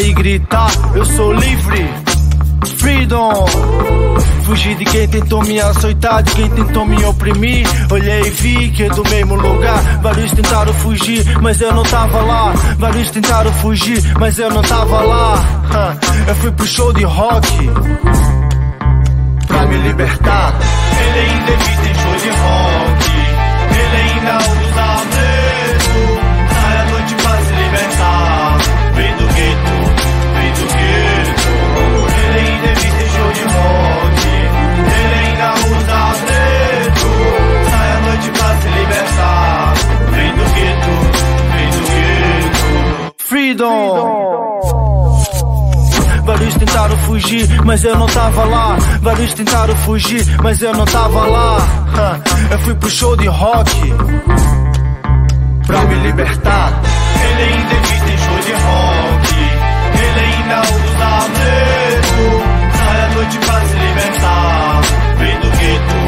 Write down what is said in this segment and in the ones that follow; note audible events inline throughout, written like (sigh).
e gritar, eu sou livre. Freedom! Fugi de quem tentou me açoitar, de quem tentou me oprimir. Olhei e vi que é do mesmo lugar. Vários tentaram fugir, mas eu não tava lá. Vários tentaram fugir, mas eu não tava lá. (laughs) Eu fui pro show de rock pra me libertar. Ele ainda evita em show de rock. Ele ainda usa medo. Sai à noite pra se libertar. Freedom. Vários tentaram fugir, mas eu não tava lá. Vários tentaram fugir, mas eu não tava lá. (laughs) Eu fui pro show de rock pra me libertar. Ele ainda evita em show de rock. Ele ainda usa medo. Sai à noite pra se libertar. Vem do gueto,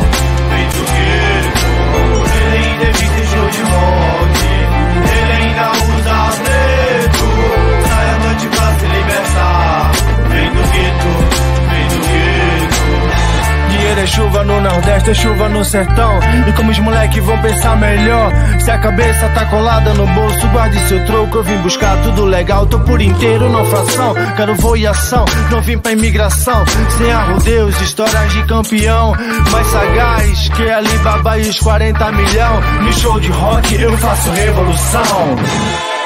é chuva no Nordeste, é chuva no sertão. E como os moleques vão pensar melhor? Se a cabeça tá colada no bolso, guarde seu troco. Eu vim buscar tudo legal, tô por inteiro, não fração. Quero voo e ação, não vim pra imigração. Sem arrodeus, histórias de campeão. Mais sagaz que Alibaba e os 40 milhão. No show de rock eu faço revolução.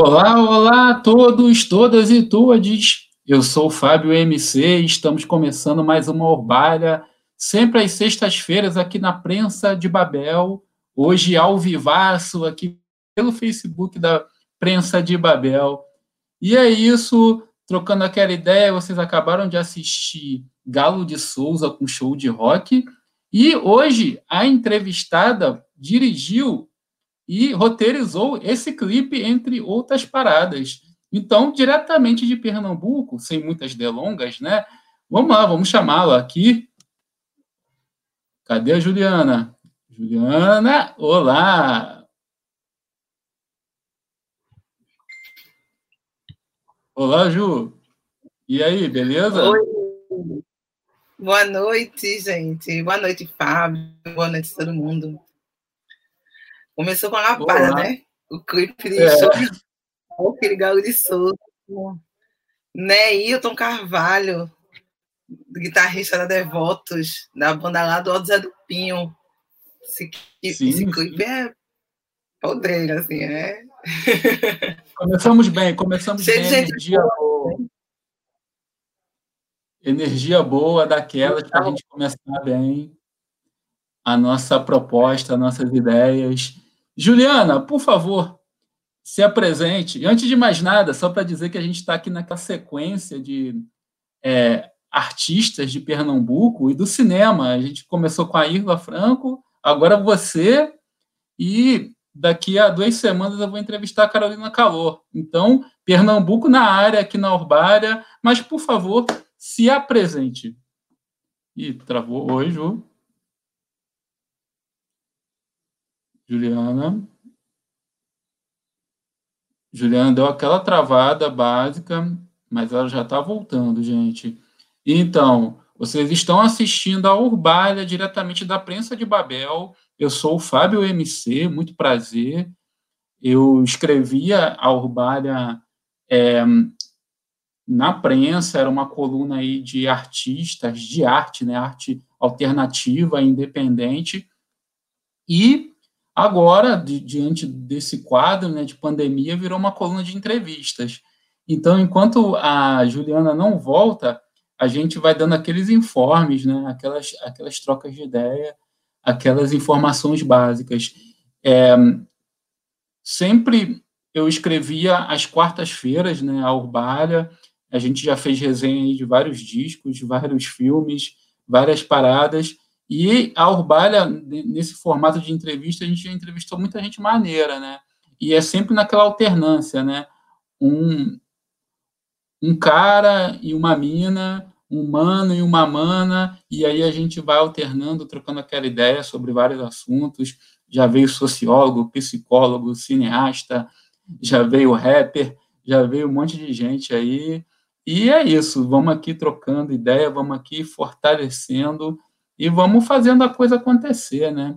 Olá, olá a todos, todas e todes. Eu sou o Fábio MC e estamos começando mais uma Orbalha, sempre às sextas-feiras aqui na Prensa de Babel. Hoje ao vivaço aqui pelo Facebook da Prensa de Babel. E é isso, trocando aquela ideia, vocês acabaram de assistir Galo de Souza com show de rock. E hoje a entrevistada dirigiu e roteirizou esse clipe, entre outras paradas. Então, diretamente de Pernambuco, sem muitas delongas, né? Vamos lá, vamos chamá-la aqui. Cadê a Juliana? Juliana, olá! Olá, Ju. E aí, beleza? Oi. Boa noite, gente. Boa noite, Fábio. Boa noite, todo mundo. Começou com a lapada, né? O clipe de é. aquele galo de Souza. Né? Hilton Carvalho, guitarrista da Devotos, da banda lá do Zé do Pinho. Esse, sim, esse clipe sim. é podreiro, assim, é. (laughs) Começamos bem, começamos Cheio bem, energia boa. boa. Energia boa daquelas para a gente começar bem a nossa proposta, as nossas ideias. Juliana, por favor, se apresente. E antes de mais nada, só para dizer que a gente está aqui naquela sequência de é, artistas de Pernambuco e do cinema. A gente começou com a Irva Franco, agora você, e daqui a duas semanas eu vou entrevistar a Carolina Calor. Então, Pernambuco na área, aqui na Urbária, mas, por favor, se apresente. Ih, travou. Oi, Ju. Juliana. Juliana deu aquela travada básica, mas ela já está voltando, gente. Então, vocês estão assistindo a Urbalha diretamente da Prensa de Babel. Eu sou o Fábio MC, muito prazer. Eu escrevia a Urbalha é, na prensa, era uma coluna aí de artistas, de arte, né, arte alternativa, independente. E Agora, de, diante desse quadro né, de pandemia, virou uma coluna de entrevistas. Então, enquanto a Juliana não volta, a gente vai dando aqueles informes, né? aquelas, aquelas trocas de ideia, aquelas informações básicas. É, sempre eu escrevia às quartas-feiras, né, a Urbalha, a gente já fez resenha de vários discos, vários filmes, várias paradas, e a Urbalha, nesse formato de entrevista, a gente entrevistou muita gente maneira, né? E é sempre naquela alternância, né? Um, um cara e uma mina, um mano e uma mana, e aí a gente vai alternando, trocando aquela ideia sobre vários assuntos. Já veio sociólogo, psicólogo, cineasta, já veio rapper, já veio um monte de gente aí. E é isso, vamos aqui trocando ideia, vamos aqui fortalecendo e vamos fazendo a coisa acontecer, né?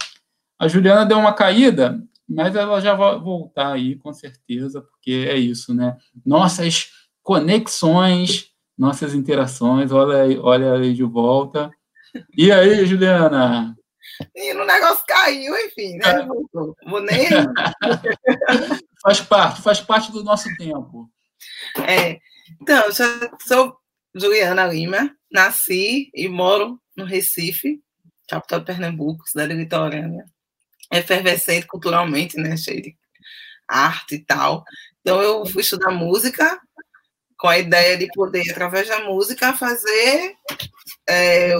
A Juliana deu uma caída, mas ela já vai voltar aí, com certeza, porque é isso, né? Nossas conexões, nossas interações, olha aí, olha aí de volta. E aí, Juliana? E no negócio caiu, enfim, né? É. Vou nem. (laughs) faz parte, faz parte do nosso tempo. É. Então, eu sou Juliana Lima, nasci e moro no Recife, capital de Pernambuco, cidade litorânea. Efervescente culturalmente, né? Cheio de arte e tal. Então, eu fui estudar música com a ideia de poder, através da música, fazer é,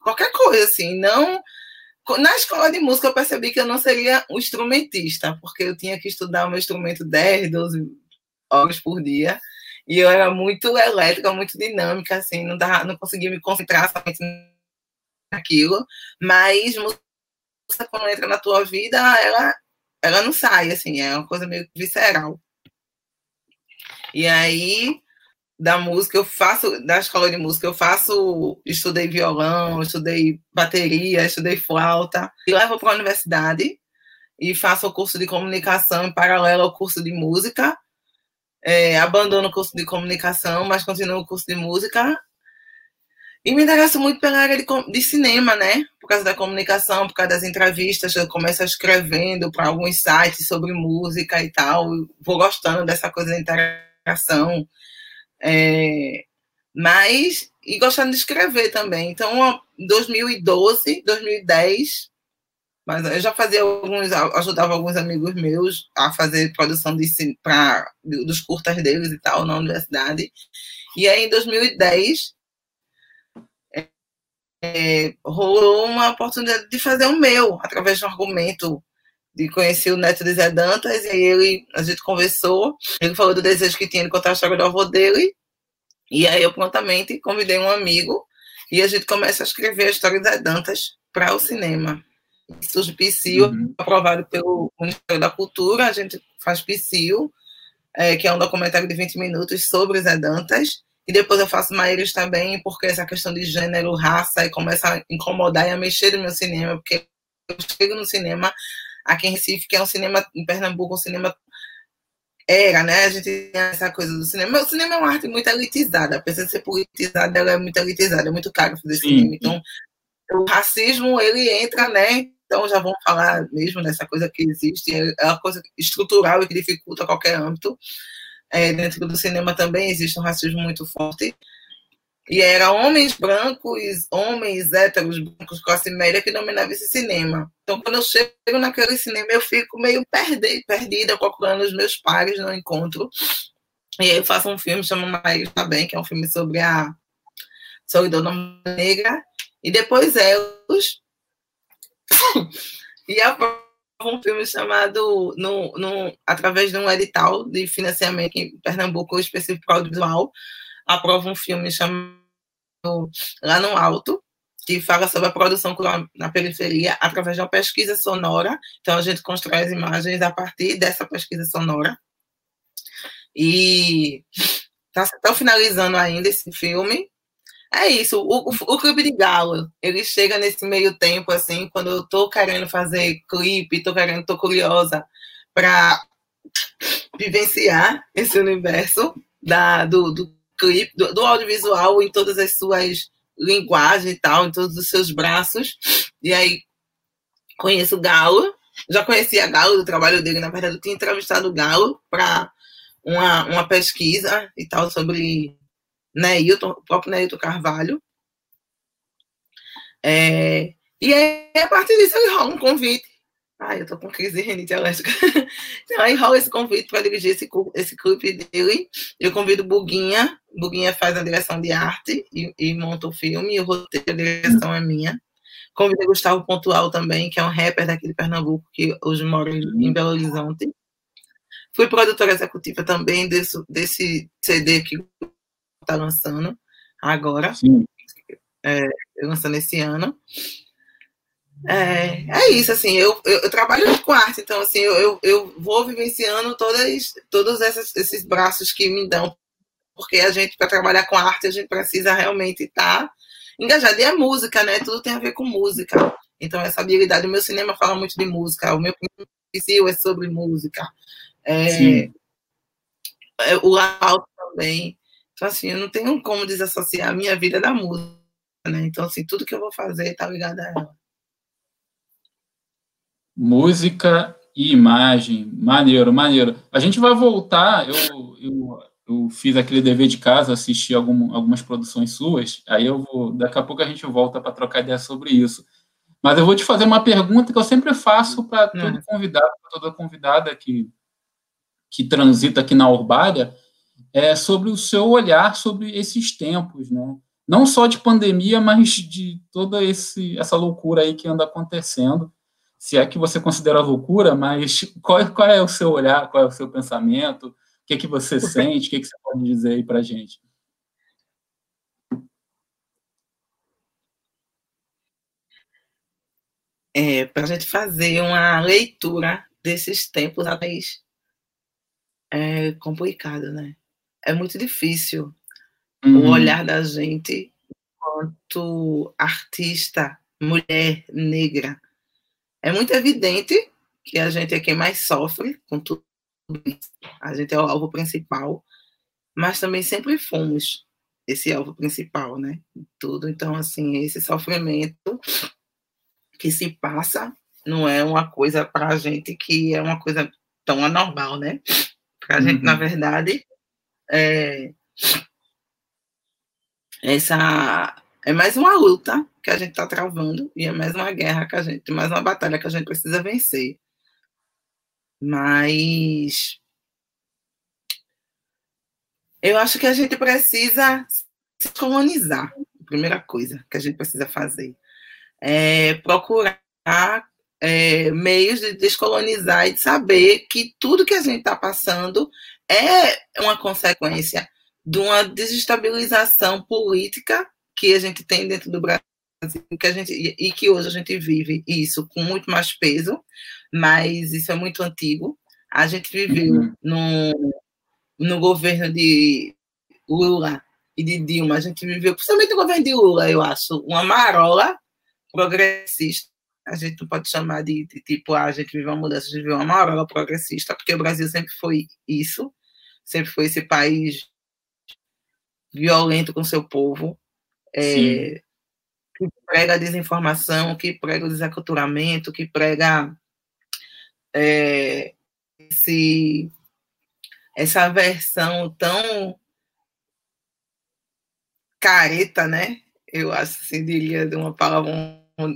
qualquer coisa, assim, não na escola de música eu percebi que eu não seria um instrumentista, porque eu tinha que estudar o meu instrumento 10, 12 horas por dia, e eu era muito elétrica, muito dinâmica, assim, não, dava, não conseguia me concentrar somente naquilo, mas música, quando entra na tua vida, ela, ela não sai, assim, é uma coisa meio visceral. E aí, da música, eu faço, da escola de música, eu faço, estudei violão, estudei bateria, estudei flauta, e levo para a universidade e faço o curso de comunicação em paralelo ao curso de música. É, abandono o curso de comunicação, mas continuo o curso de música. E me interesso muito pela área de, de cinema, né? Por causa da comunicação, por causa das entrevistas, eu começo escrevendo para alguns sites sobre música e tal. Vou gostando dessa coisa da interação é, mas, e gostando de escrever também. Então, 2012, 2010, mas eu já fazia alguns, ajudava alguns amigos meus a fazer produção de, pra, dos curtas deles e tal na universidade. E aí, em 2010, é, é, rolou uma oportunidade de fazer o meu, através de um argumento de conhecer o neto de Zé Dantas, e aí ele, a gente conversou, ele falou do desejo que tinha de contar a história do avô dele, e aí eu prontamente convidei um amigo, e a gente começa a escrever a história de Zé Dantas para o cinema. Surge PSIL, uhum. aprovado pelo Ministério da Cultura, a gente faz PSIL, é, que é um documentário de 20 minutos sobre Zé Dantas, e depois eu faço Maíris também, porque essa questão de gênero, raça, e começa a incomodar e a mexer no meu cinema, porque eu chego no cinema aqui em Recife, que é um cinema, em Pernambuco, um cinema era, né? A gente tem essa coisa do cinema. O cinema é uma arte muito elitizada, apesar de ser politizada, ela é muito elitizada, é muito caro fazer Sim. cinema. Então, o racismo, ele entra, né? Então, já vamos falar mesmo dessa coisa que existe, é uma coisa estrutural e que dificulta qualquer âmbito. É, dentro do cinema também existe um racismo muito forte. E era homens brancos, homens héteros brancos, classe média, que dominavam esse cinema. Então, quando eu chego naquele cinema, eu fico meio perdida, perdida procurando os meus pares, não encontro. E aí eu faço um filme chamado Maíra Também, que é um filme sobre a solidão negra. E depois eles. (coughs) e aprovo um filme chamado, no, no, através de um edital de financiamento em Pernambuco, específico audiovisual, aprova um filme chamado Lá no Alto, que fala sobre a produção na periferia através de uma pesquisa sonora. Então, a gente constrói as imagens a partir dessa pesquisa sonora. E está finalizando ainda esse filme. É isso, o, o, clipe de Galo, ele chega nesse meio tempo, assim, quando eu tô querendo fazer clipe, tô querendo, tô curiosa para vivenciar esse universo da, do, do clipe, do, do, audiovisual em todas as suas linguagens e tal, em todos os seus braços. E aí conheço o Galo, já conhecia Galo do trabalho dele, na verdade eu tinha entrevistado o Galo para uma, uma pesquisa e tal sobre Neilton, o próprio Neilton Carvalho. É, e aí, a partir disso, ele rola um convite. Ai, eu tô com crise de renite alérgica. Então, (laughs) aí rola esse convite para dirigir esse, esse clipe dele. Eu convido Buguinha. Buguinha faz a direção de arte e, e monta o filme. E o roteiro, a direção é minha. Convidei Gustavo Pontual também, que é um rapper daqui de Pernambuco, que hoje mora em Belo Horizonte. Fui produtora executiva também desse, desse CD que está lançando agora. É, lançando esse ano. É, é isso, assim, eu, eu, eu, trabalho com arte, então, assim, eu, eu, vou vivenciando todas, todos esses, esses braços que me dão, porque a gente, para trabalhar com arte, a gente precisa realmente estar tá engajado. E é música, né? Tudo tem a ver com música. Então, essa habilidade, o meu cinema fala muito de música, o meu perfil é sobre música. É, é, o alto também. Então, assim, eu não tenho como desassociar a minha vida da música, né? Então, assim, tudo que eu vou fazer tá ligado a ela. Música e imagem, maneiro, maneiro. A gente vai voltar, eu, eu eu fiz aquele dever de casa, assisti algum, algumas produções suas, aí eu vou, daqui a pouco a gente volta para trocar ideia sobre isso. Mas eu vou te fazer uma pergunta que eu sempre faço para todo convidado, para toda convidada que, que transita aqui na Urbária, é sobre o seu olhar sobre esses tempos, né? Não só de pandemia, mas de toda esse, essa loucura aí que anda acontecendo. Se é que você considera loucura, mas qual, qual é o seu olhar, qual é o seu pensamento? que, é que você sente? O que, é que você pode dizer aí para a gente? É, para a gente fazer uma leitura desses tempos é complicado, né? É muito difícil uhum. o olhar da gente enquanto artista, mulher negra. É muito evidente que a gente é quem mais sofre com tudo a gente é o alvo principal, mas também sempre fomos esse alvo principal, né? Tudo. Então, assim, esse sofrimento que se passa não é uma coisa para a gente que é uma coisa tão anormal, né? Para a uhum. gente, na verdade, é, essa é mais uma luta que a gente está travando e é mais uma guerra que a gente, mais uma batalha que a gente precisa vencer. Mas eu acho que a gente precisa se colonizar. primeira coisa que a gente precisa fazer é procurar é, meios de descolonizar e de saber que tudo que a gente está passando é uma consequência de uma desestabilização política que a gente tem dentro do Brasil que a gente e que hoje a gente vive isso com muito mais peso mas isso é muito antigo. A gente viveu uhum. no, no governo de Lula e de Dilma, a gente viveu, principalmente no governo de Lula, eu acho, uma marola progressista. A gente não pode chamar de, de tipo, ah, a gente viveu uma mudança, a gente viveu uma marola progressista, porque o Brasil sempre foi isso, sempre foi esse país violento com seu povo, é, que prega a desinformação, que prega o desaculturamento, que prega é, esse, essa versão tão careta, né? Eu acho assim, diria de uma palavra,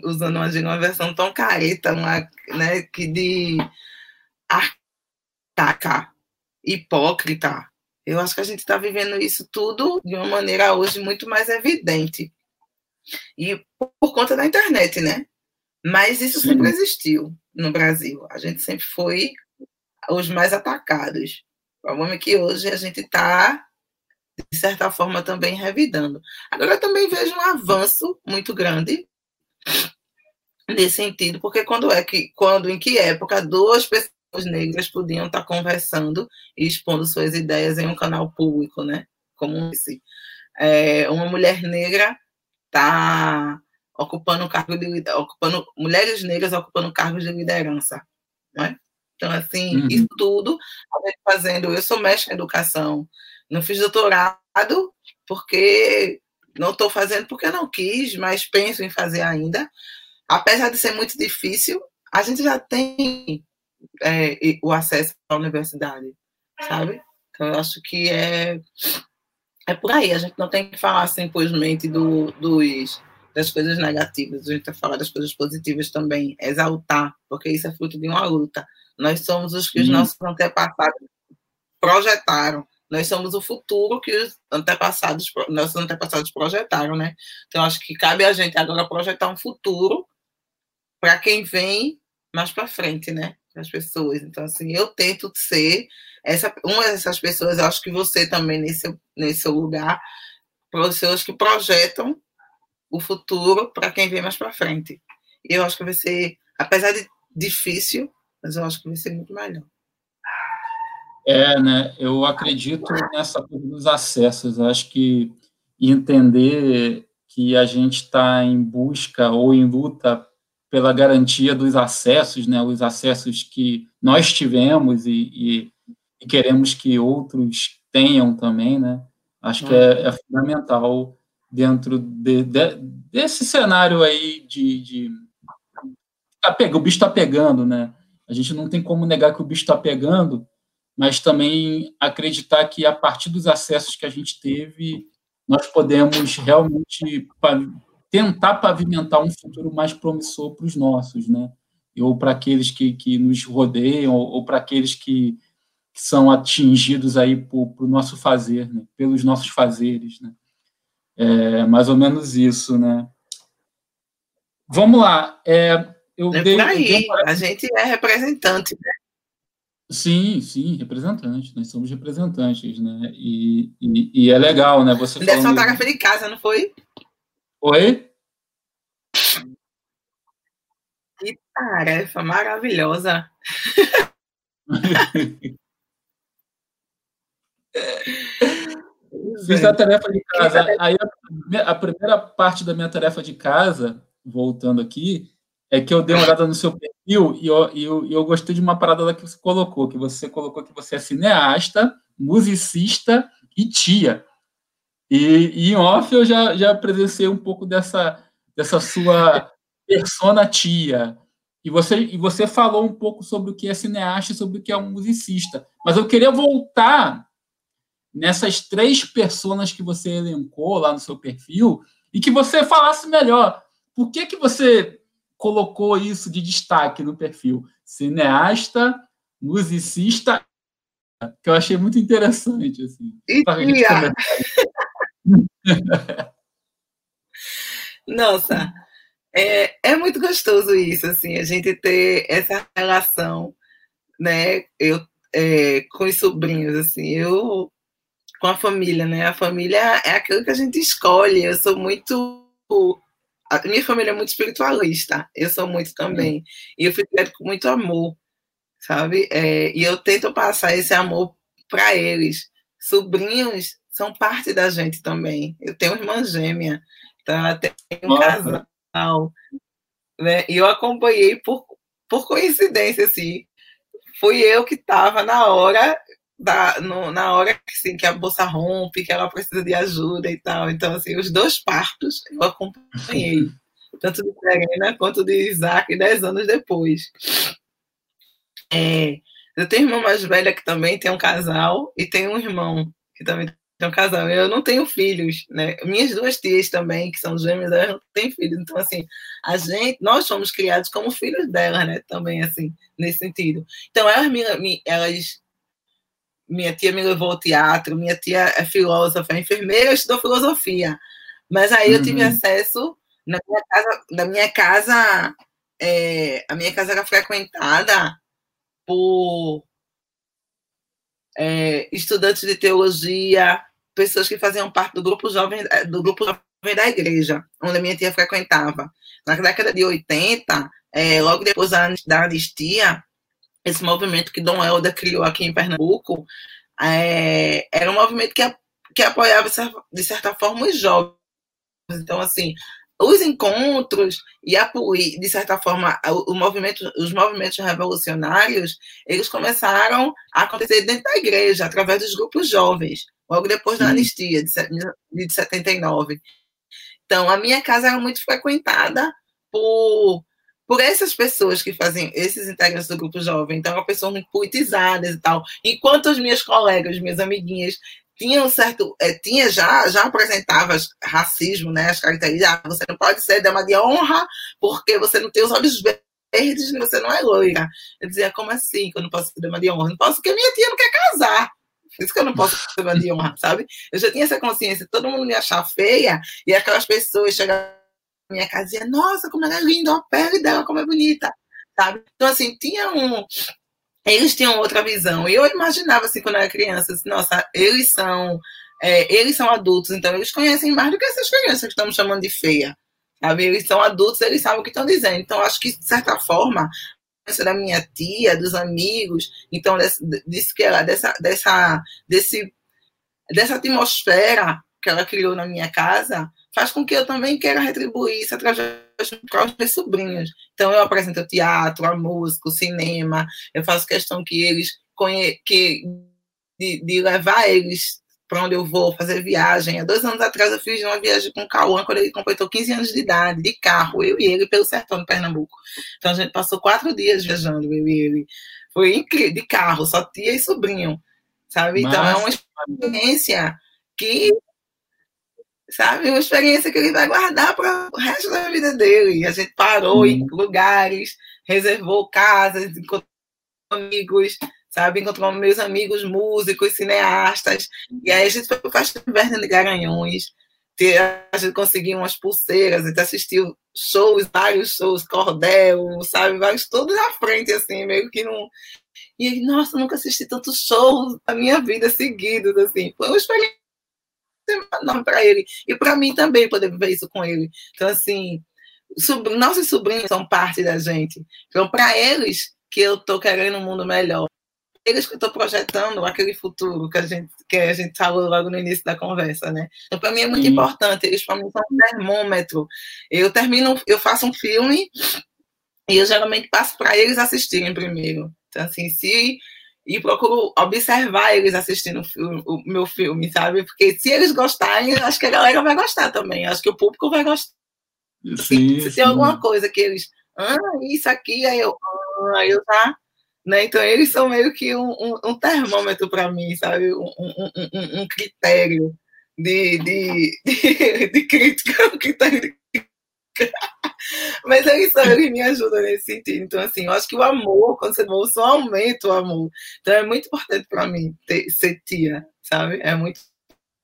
usando uma, uma versão tão careta, uma, né, que de arcaca, hipócrita. Eu acho que a gente está vivendo isso tudo de uma maneira hoje muito mais evidente. E por conta da internet, né? Mas isso Sim. sempre existiu no Brasil. A gente sempre foi os mais atacados. O problema é que hoje a gente está, de certa forma, também revidando. Agora, eu também vejo um avanço muito grande nesse sentido, porque quando é que, quando, em que época duas pessoas negras podiam estar conversando e expondo suas ideias em um canal público, né? Como esse. É, uma mulher negra está ocupando cargo de ocupando mulheres negras ocupando cargos de liderança, né? Então assim, uhum. isso tudo fazendo, eu sou mestre em educação, não fiz doutorado porque não estou fazendo porque não quis, mas penso em fazer ainda. Apesar de ser muito difícil, a gente já tem é, o acesso à universidade, sabe? Então, eu acho que é, é por aí, a gente não tem que falar simplesmente do, dos, das coisas negativas, a gente tem que falar das coisas positivas também, exaltar, porque isso é fruto de uma luta. Nós somos os que os nossos antepassados projetaram. Nós somos o futuro que os antepassados, nossos antepassados projetaram, né? Então, acho que cabe a gente agora projetar um futuro para quem vem mais para frente, né? Para as pessoas. Então, assim, eu tento ser essa, uma dessas pessoas, acho que você também nesse, nesse lugar, pessoas que projetam o futuro para quem vem mais para frente. E eu acho que vai ser, apesar de difícil, mas eu acho que vai ser muito melhor. É, né? Eu acredito nessa coisa dos acessos. Eu acho que entender que a gente está em busca ou em luta pela garantia dos acessos, né? Os acessos que nós tivemos e, e, e queremos que outros tenham também, né? Acho que é, é fundamental dentro de, de, desse cenário aí de, de tá o bicho está pegando, né? A gente não tem como negar que o bicho está pegando, mas também acreditar que a partir dos acessos que a gente teve, nós podemos realmente tentar pavimentar um futuro mais promissor para os nossos, né? Ou para aqueles que, que nos rodeiam, ou, ou para aqueles que, que, são atingidos aí por, por nosso fazer, né? pelos nossos fazeres, né? É mais ou menos isso, né? Vamos lá. É, eu é dei, aí, dei... a gente é representante, né? Sim, sim, representante. Nós somos representantes, né? E, e, e é legal, né? Você Dessa falando... tarefa de casa, não foi? Oi? Que tarefa maravilhosa. (laughs) Fiz a tarefa de casa. Aí a, a primeira parte da minha tarefa de casa, voltando aqui, é que eu dei uma olhada no seu perfil e eu, eu, eu gostei de uma parada que você colocou, que você colocou que você é cineasta, musicista e tia. E, e em off eu já, já presenciei um pouco dessa, dessa sua persona tia. E você, e você falou um pouco sobre o que é cineasta e sobre o que é um musicista. Mas eu queria voltar nessas três personas que você elencou lá no seu perfil e que você falasse melhor. Por que, que você colocou isso de destaque no perfil. Cineasta, musicista, que eu achei muito interessante. Assim, Nossa, é, é muito gostoso isso, assim, a gente ter essa relação, né? Eu é, com os sobrinhos, assim, eu com a família, né? A família é aquilo que a gente escolhe. Eu sou muito a minha família é muito espiritualista, eu sou muito também. E eu fui criado com muito amor, sabe? É, e eu tento passar esse amor para eles. Sobrinhos são parte da gente também. Eu tenho irmã gêmea, então ela tem um Nossa. casal. Né? E eu acompanhei por, por coincidência, assim. Fui eu que estava na hora da, no, na hora que, assim, que a bolsa rompe, que ela precisa de ajuda e tal. Então, assim, os dois partos eu acompanhei, (laughs) tanto de Serena quanto de Isaac, dez anos depois. É, eu tenho uma irmã mais velha que também tem um casal, e tem um irmão que também tem um casal. Eu não tenho filhos, né? Minhas duas tias também, que são gêmeas, elas não têm filhos. Então, assim, a gente, nós fomos criados como filhos delas, né? Também, assim, nesse sentido. Então, elas, elas minha tia me levou ao teatro, minha tia é filósofa, é enfermeira, estudou filosofia. Mas aí eu tive uhum. acesso na minha casa, na minha casa, é, a minha casa era frequentada por é, estudantes de teologia, pessoas que faziam parte do grupo jovem do grupo jovem da igreja, onde a minha tia frequentava. Na década de 80, é, logo depois da anistia, esse movimento que Dom Helder criou aqui em Pernambuco, é, era um movimento que, que apoiava, de certa forma, os jovens. Então, assim, os encontros e, a, de certa forma, o, movimento, os movimentos revolucionários, eles começaram a acontecer dentro da igreja, através dos grupos jovens, logo depois da anistia de, de 79. Então, a minha casa era muito frequentada por por essas pessoas que fazem, esses integrantes do grupo jovem. Então, eram pessoas muito politizadas e tal. Enquanto as minhas colegas, minhas amiguinhas, tinha um certo, é, tinha já, já apresentava racismo, né, as características, ah, você não pode ser dama de honra porque você não tem os olhos verdes e você não é loira. Eu dizia, como assim que eu não posso ser dama de honra? Não posso porque minha tia não quer casar. Por isso que eu não posso ser dama de honra, sabe? Eu já tinha essa consciência, todo mundo me achar feia e aquelas pessoas chegavam minha casa diziam, nossa, como ela é linda, a pele dela, como é bonita, sabe? Então, assim, tinha um, eles tinham outra visão. E eu imaginava, assim, quando eu era criança, assim, nossa, eles são, é, eles são adultos, então eles conhecem mais do que essas crianças que estamos chamando de feia. Sabe? Eles são adultos, eles sabem o que estão dizendo. Então, acho que, de certa forma, da minha tia, dos amigos, então, disse que ela, dessa, dessa, desse, dessa atmosfera que ela criou na minha casa, faz com que eu também queira retribuir isso através para os meus sobrinhos. Então, eu apresento teatro, a música, o cinema, eu faço questão que eles que de, de levar eles para onde eu vou fazer viagem. Há dois anos atrás eu fiz uma viagem com o Cauã, quando ele completou 15 anos de idade, de carro, eu e ele, pelo sertão de Pernambuco. Então a gente passou quatro dias viajando, eu e ele. Foi incrível, de carro, só tia e sobrinho, sabe? Então é uma experiência que sabe? Uma experiência que ele vai guardar para o resto da vida dele. A gente parou em lugares, reservou casas, encontrou amigos, sabe? Encontrou meus amigos músicos, cineastas. E aí a gente foi para o Festa Inverno de Garanhões. A gente conseguiu umas pulseiras, a gente assistiu shows, vários shows, cordel, sabe? Vários, todos na frente, assim, meio que não. E ele, nossa, nunca assisti tantos shows na minha vida seguidos, assim. Foi uma experiência enorme para ele. E para mim também poder viver isso com ele. Então, assim, sobr nossos sobrinhos são parte da gente. Então, para eles que eu estou querendo um mundo melhor. Eles que eu estou projetando aquele futuro que a, gente, que a gente falou logo no início da conversa, né? Então, para mim é muito Sim. importante. Eles, para mim, são um termômetro. Eu termino, eu faço um filme e eu geralmente passo para eles assistirem primeiro. Então, assim, se e procuro observar eles assistindo o, meu filme, sabe? Porque se eles gostarem, acho que a galera vai gostar também. Acho que o público vai gostar. Sim, se, se tem alguma coisa que eles, ah, isso aqui, aí eu, ah, aí eu tá. Né? Então, eles são meio que um, um, um termômetro para mim, sabe? Um, um, um critério de, de, (laughs) de, de crítica, um critério de (laughs) mas é isso, ele me ajuda nesse sentido. Então, assim, eu acho que o amor, quando você demonstra, só aumenta o amor. Então, é muito importante para mim ter, ser tia, sabe? É muito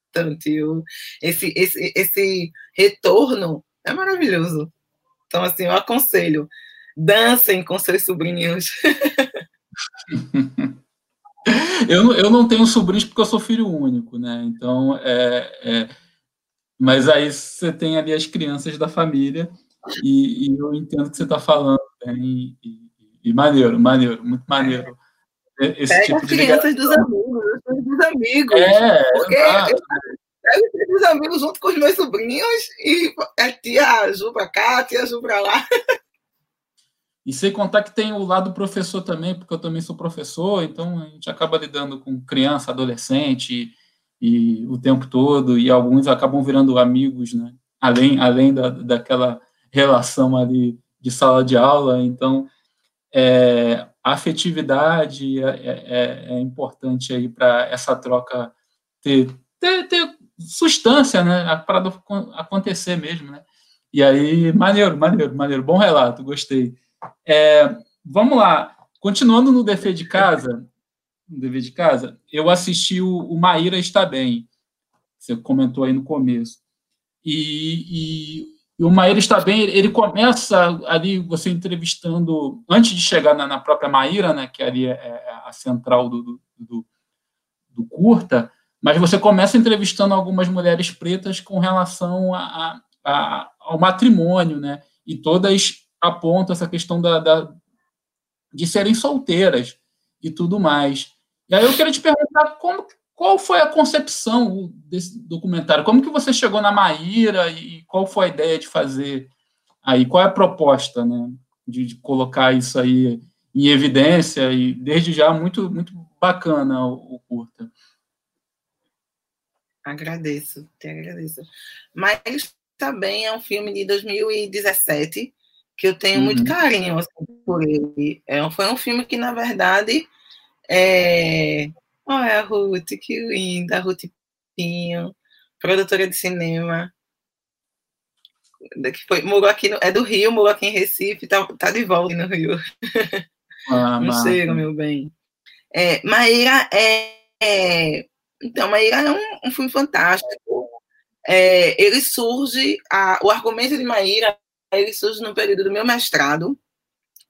importante. Eu, esse, esse, esse retorno é maravilhoso. Então, assim, eu aconselho, dancem com seus sobrinhos. (laughs) eu, eu não tenho sobrinhos porque eu sou filho único, né? Então, é, é mas aí você tem ali as crianças da família, e, e eu entendo que você está falando bem, e, e, maneiro, maneiro, muito maneiro. Esse Pega tipo as crianças dos amigos, dos amigos. É, porque exato. eu pego os amigos junto com os meus sobrinhos e a tia Ju para cá, a tia Ju para lá. (laughs) E sem contar que tem o lado professor também, porque eu também sou professor, então a gente acaba lidando com criança, adolescente, e o tempo todo, e alguns acabam virando amigos, né? Além, além da, daquela relação ali de sala de aula, então é, a afetividade é, é, é, é importante aí para essa troca ter, ter, ter substância, né? Para acontecer mesmo, né? E aí, maneiro, maneiro, maneiro, bom relato, gostei. É, vamos lá, continuando no defeito de casa, no dever de casa, eu assisti o, o Maíra Está Bem, você comentou aí no começo. E, e, e, o Maíra Está Bem, ele começa ali, você entrevistando, antes de chegar na, na própria Maíra, né, que ali é, é a central do, do, do, curta, mas você começa entrevistando algumas mulheres pretas com relação a, a, ao matrimônio, né, e todas apontam essa questão da, da de serem solteiras e tudo mais. E aí eu queria te perguntar como, qual foi a concepção desse documentário? Como que você chegou na Maíra e qual foi a ideia de fazer aí? Qual é a proposta, né? De, de colocar isso aí em evidência e desde já muito muito bacana o, o curta. Agradeço, te agradeço. Mas também é um filme de 2017 que eu tenho uhum. muito carinho assim, por ele. É, foi um filme que, na verdade, é... Olha a Ruth, que linda, a Ruth produtora de cinema, que foi, morou aqui no, é do Rio, morou aqui em Recife, tá, tá de volta no Rio. Ah, não chega, meu bem. É, Maíra é, é, Então, Maíra é um, um filme fantástico. É, ele surge, a, o argumento de Maíra, ele surge no período do meu mestrado,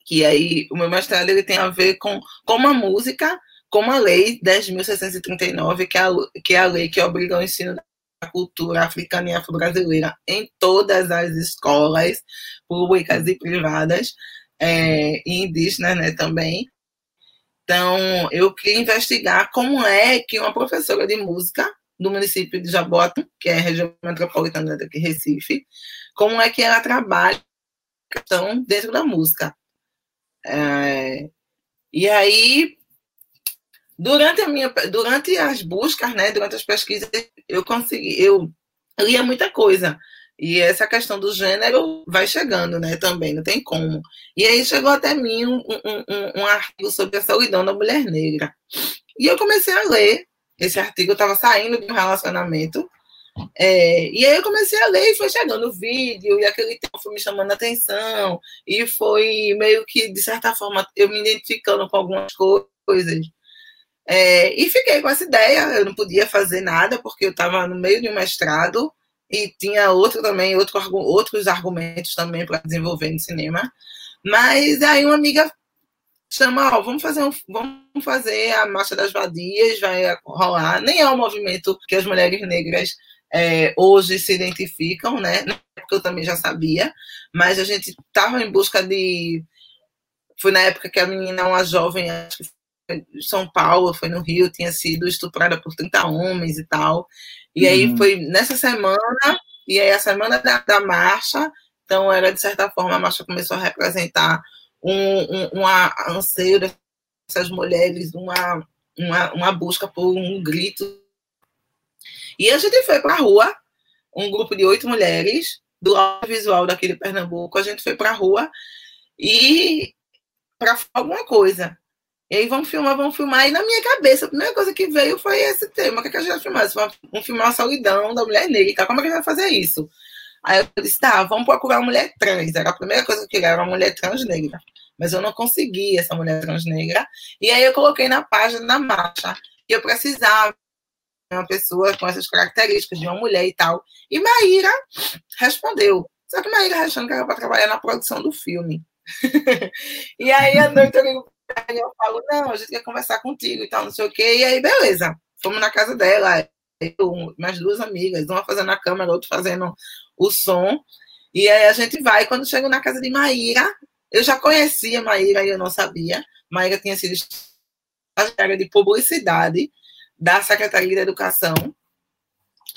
que aí o meu mestrado ele tem a ver com como a música, como a lei 10.639, que é a, que é a lei que obriga o ensino da cultura africana e afro-brasileira em todas as escolas públicas e privadas, é, e indígenas né, também. Então, eu queria investigar como é que uma professora de música do município de Jaboatão, que é a região metropolitana daqui, Recife, como é que ela trabalha dentro da música. É, e aí, durante a minha, durante as buscas, né, durante as pesquisas, eu consegui, eu lia muita coisa. E essa questão do gênero vai chegando, né, também, não tem como. E aí chegou até mim um, um, um, um artigo sobre a solidão da mulher negra. E eu comecei a ler esse artigo, estava saindo de um relacionamento, é, e aí eu comecei a ler e foi chegando o vídeo, e aquele tempo foi me chamando a atenção, e foi meio que, de certa forma, eu me identificando com algumas coisas. É, e fiquei com essa ideia, eu não podia fazer nada, porque eu estava no meio de um mestrado, e tinha outro também, outro, outros argumentos também para desenvolver no cinema. Mas aí uma amiga chama, ó, vamos fazer um, vamos fazer a marcha das vadias, vai rolar. Nem é um movimento que as mulheres negras é, hoje se identificam, né? Porque eu também já sabia, mas a gente estava em busca de. Foi na época que a menina, uma jovem, acho que foi em São Paulo, foi no Rio, tinha sido estuprada por 30 homens e tal. E aí uhum. foi nessa semana, e aí a semana da, da marcha, então era, de certa forma, a marcha começou a representar um, um, um anseio dessas mulheres, uma, uma, uma busca por um grito e a gente foi para a rua, um grupo de oito mulheres do audiovisual daqui de Pernambuco, a gente foi para a rua e para alguma coisa. E aí vamos filmar, vamos filmar. E na minha cabeça, a primeira coisa que veio foi esse tema. O que, é que a gente vai filmar? Vamos filmar a solidão da mulher negra. Como é que a gente vai fazer isso? Aí eu disse, tá, vamos procurar uma mulher trans. Era a primeira coisa que eu queria, era uma mulher trans negra. Mas eu não consegui essa mulher trans negra. E aí eu coloquei na página da marcha que eu precisava uma pessoa com essas características de uma mulher e tal. E Maíra respondeu. Só que Maíra achando que era para trabalhar na produção do filme. (laughs) e aí a noite eu ligo eu falo, não, a gente quer conversar contigo e tal, não sei o quê. E aí, beleza. Fomos na casa dela, eu, minhas duas amigas, uma fazendo a câmera, outra fazendo o som. E aí a gente vai, quando chego na casa de Maíra, eu já conhecia Maíra e eu não sabia. Maíra tinha sido estagiária de publicidade da Secretaria da Educação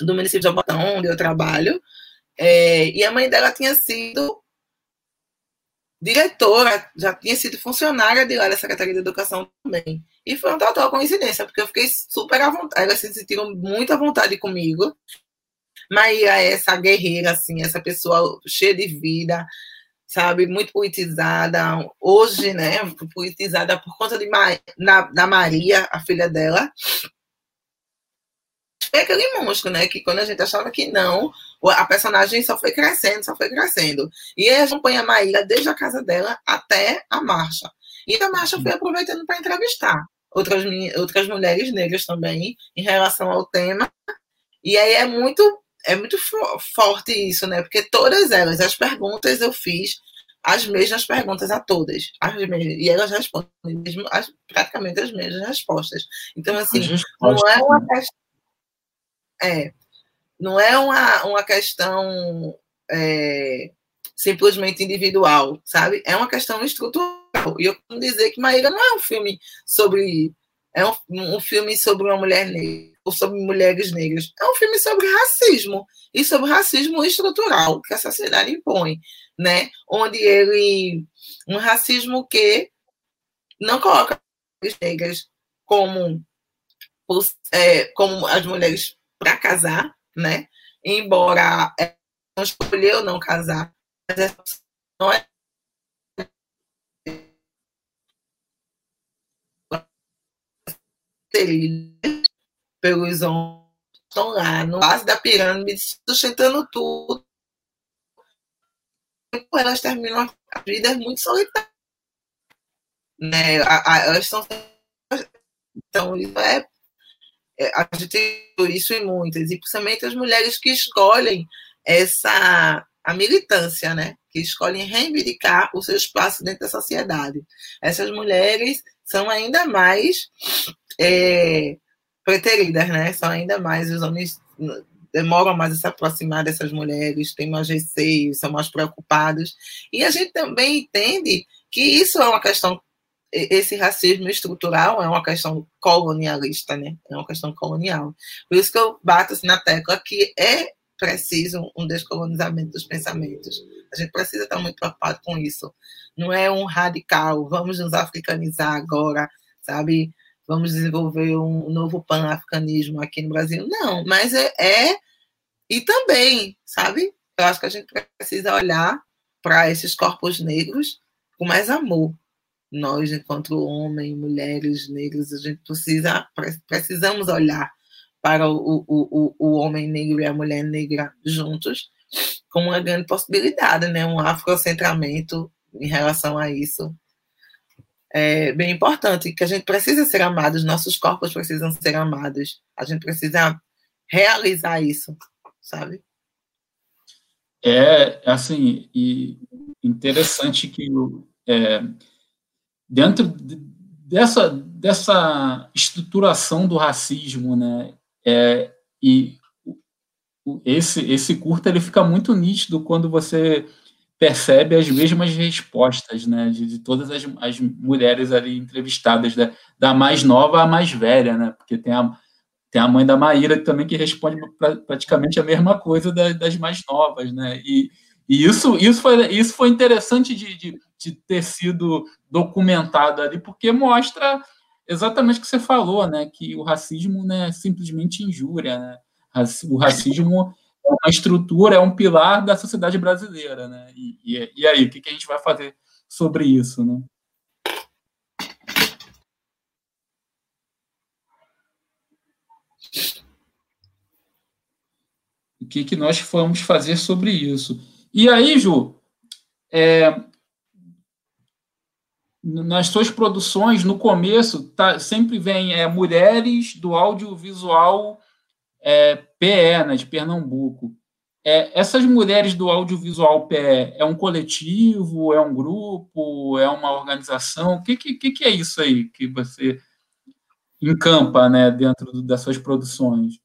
do município de Jabotão, onde eu trabalho. É, e a mãe dela tinha sido diretora, já tinha sido funcionária de lá da Secretaria da Educação também. E foi uma total coincidência, porque eu fiquei super à vontade, elas se sentiram muito à vontade comigo. Maíra é essa guerreira, assim, essa pessoa cheia de vida, sabe, muito poetizada. Hoje, né, poetizada por conta de Ma da Maria, a filha dela, é aquele monstro, né? Que quando a gente achava que não, a personagem só foi crescendo, só foi crescendo. E aí acompanha a Maíra desde a casa dela até a marcha. E a marcha foi aproveitando para entrevistar outras, outras mulheres negras também em relação ao tema. E aí é muito, é muito forte isso, né? Porque todas elas, as perguntas eu fiz as mesmas perguntas a todas. As mesmas, e elas respondem mesmo, as, praticamente as mesmas respostas. Então, assim, não é uma questão é. Não é uma, uma questão é, simplesmente individual, sabe? É uma questão estrutural. E eu costumo dizer que Maíra não é um filme sobre. É um, um filme sobre uma mulher negra, ou sobre mulheres negras. É um filme sobre racismo. E sobre racismo estrutural que a sociedade impõe, né? Onde ele. Um racismo que não coloca as negras como, é, como as mulheres para casar, né? Embora não escolheu não casar, mas essa não é pelos homens estão lá no base da pirâmide, sustentando tudo, elas terminam a vida muito solitárias. Né? elas estão. Então, isso é, é. A gente tem isso em muitas, e principalmente as mulheres que escolhem essa a militância, né? Que escolhem reivindicar o seu espaço dentro da sociedade. Essas mulheres são ainda mais é, preteridas, né? São ainda mais, os homens demoram mais a se aproximar dessas mulheres, têm mais receio, são mais preocupados. E a gente também entende que isso é uma questão, esse racismo estrutural é uma questão colonialista, né? É uma questão colonial. Por isso que eu bato assim, na tecla que é preciso um descolonizamento dos pensamentos. A gente precisa estar muito preocupado com isso. Não é um radical, vamos nos africanizar agora, sabe? Vamos desenvolver um novo pan-africanismo aqui no Brasil. Não, mas é, é. E também, sabe? Eu acho que a gente precisa olhar para esses corpos negros com mais amor. Nós, enquanto homens, mulheres negras, a gente precisa, precisamos olhar para o, o, o, homem negro e a mulher negra juntos, com uma grande possibilidade, né? um afrocentramento em relação a isso. É bem importante, que a gente precisa ser amado, os nossos corpos precisam ser amados, a gente precisa realizar isso, sabe? É, assim, e interessante que é, dentro dessa, dessa estruturação do racismo, né, é, e esse, esse curta ele fica muito nítido quando você percebe as mesmas respostas né, de, de todas as, as, mulheres ali entrevistadas, da, da, mais nova à mais velha, né, porque tem a, tem a mãe da Maíra também que responde pra, praticamente a mesma coisa da, das mais novas. Né, e, e isso, isso, foi, isso foi interessante de, de, de ter sido documentado ali, porque mostra exatamente o que você falou, né? Que o racismo não é simplesmente injúria, né? O racismo é uma estrutura, é um pilar da sociedade brasileira, né? E, e, e aí, o que, que a gente vai fazer sobre isso, né? O que, que nós vamos fazer sobre isso? E aí, Ju, é, nas suas produções, no começo, tá, sempre vem é, mulheres do audiovisual é, PE, né, de Pernambuco. É, essas mulheres do audiovisual PE é um coletivo, é um grupo, é uma organização? O que, que, que é isso aí que você encampa né, dentro do, das suas produções?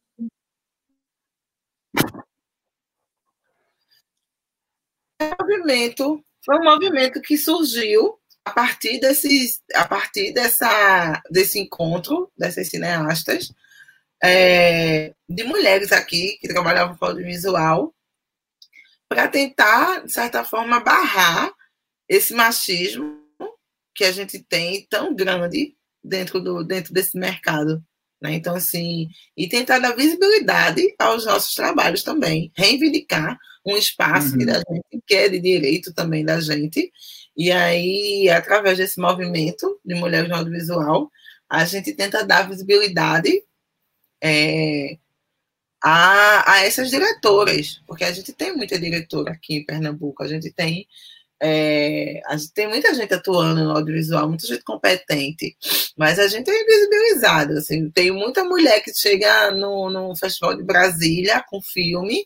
É movimento, foi um movimento que surgiu a partir desses, a partir dessa, desse encontro dessas cineastas, é, de mulheres aqui que trabalhavam com audiovisual, para tentar, de certa forma, barrar esse machismo que a gente tem tão grande dentro, do, dentro desse mercado. Né? Então, assim, e tentar dar visibilidade aos nossos trabalhos também, reivindicar um espaço uhum. que, da gente, que é de direito também da gente, e aí, através desse movimento de Mulheres no Audiovisual, a gente tenta dar visibilidade é, a, a essas diretoras, porque a gente tem muita diretora aqui em Pernambuco, a gente tem é, a gente tem muita gente atuando no audiovisual, muita gente competente, mas a gente é invisibilizado. Assim, tem muita mulher que chega no, no Festival de Brasília com filme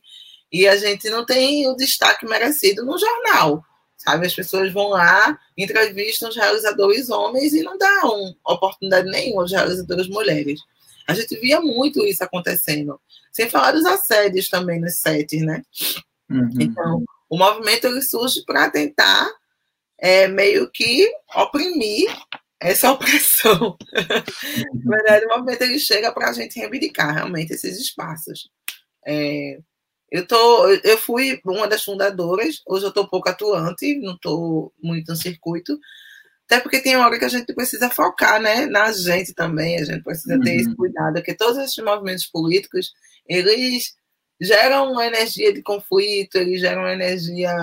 e a gente não tem o destaque merecido no jornal. Sabe, as pessoas vão lá, entrevistam os realizadores homens e não dão oportunidade nenhuma aos realizadores mulheres. A gente via muito isso acontecendo. Sem falar dos assédios também nos sets, né? Uhum. Então, o movimento ele surge para tentar é, meio que oprimir essa (laughs) opressão. Na verdade, o movimento ele chega para a gente reivindicar realmente esses espaços. É, eu, tô, eu fui uma das fundadoras, hoje eu estou pouco atuante, não estou muito no circuito, até porque tem hora que a gente precisa focar né, na gente também, a gente precisa uhum. ter esse uhum. cuidado, porque todos esses movimentos políticos, eles geram uma energia de conflito, eles geram uma energia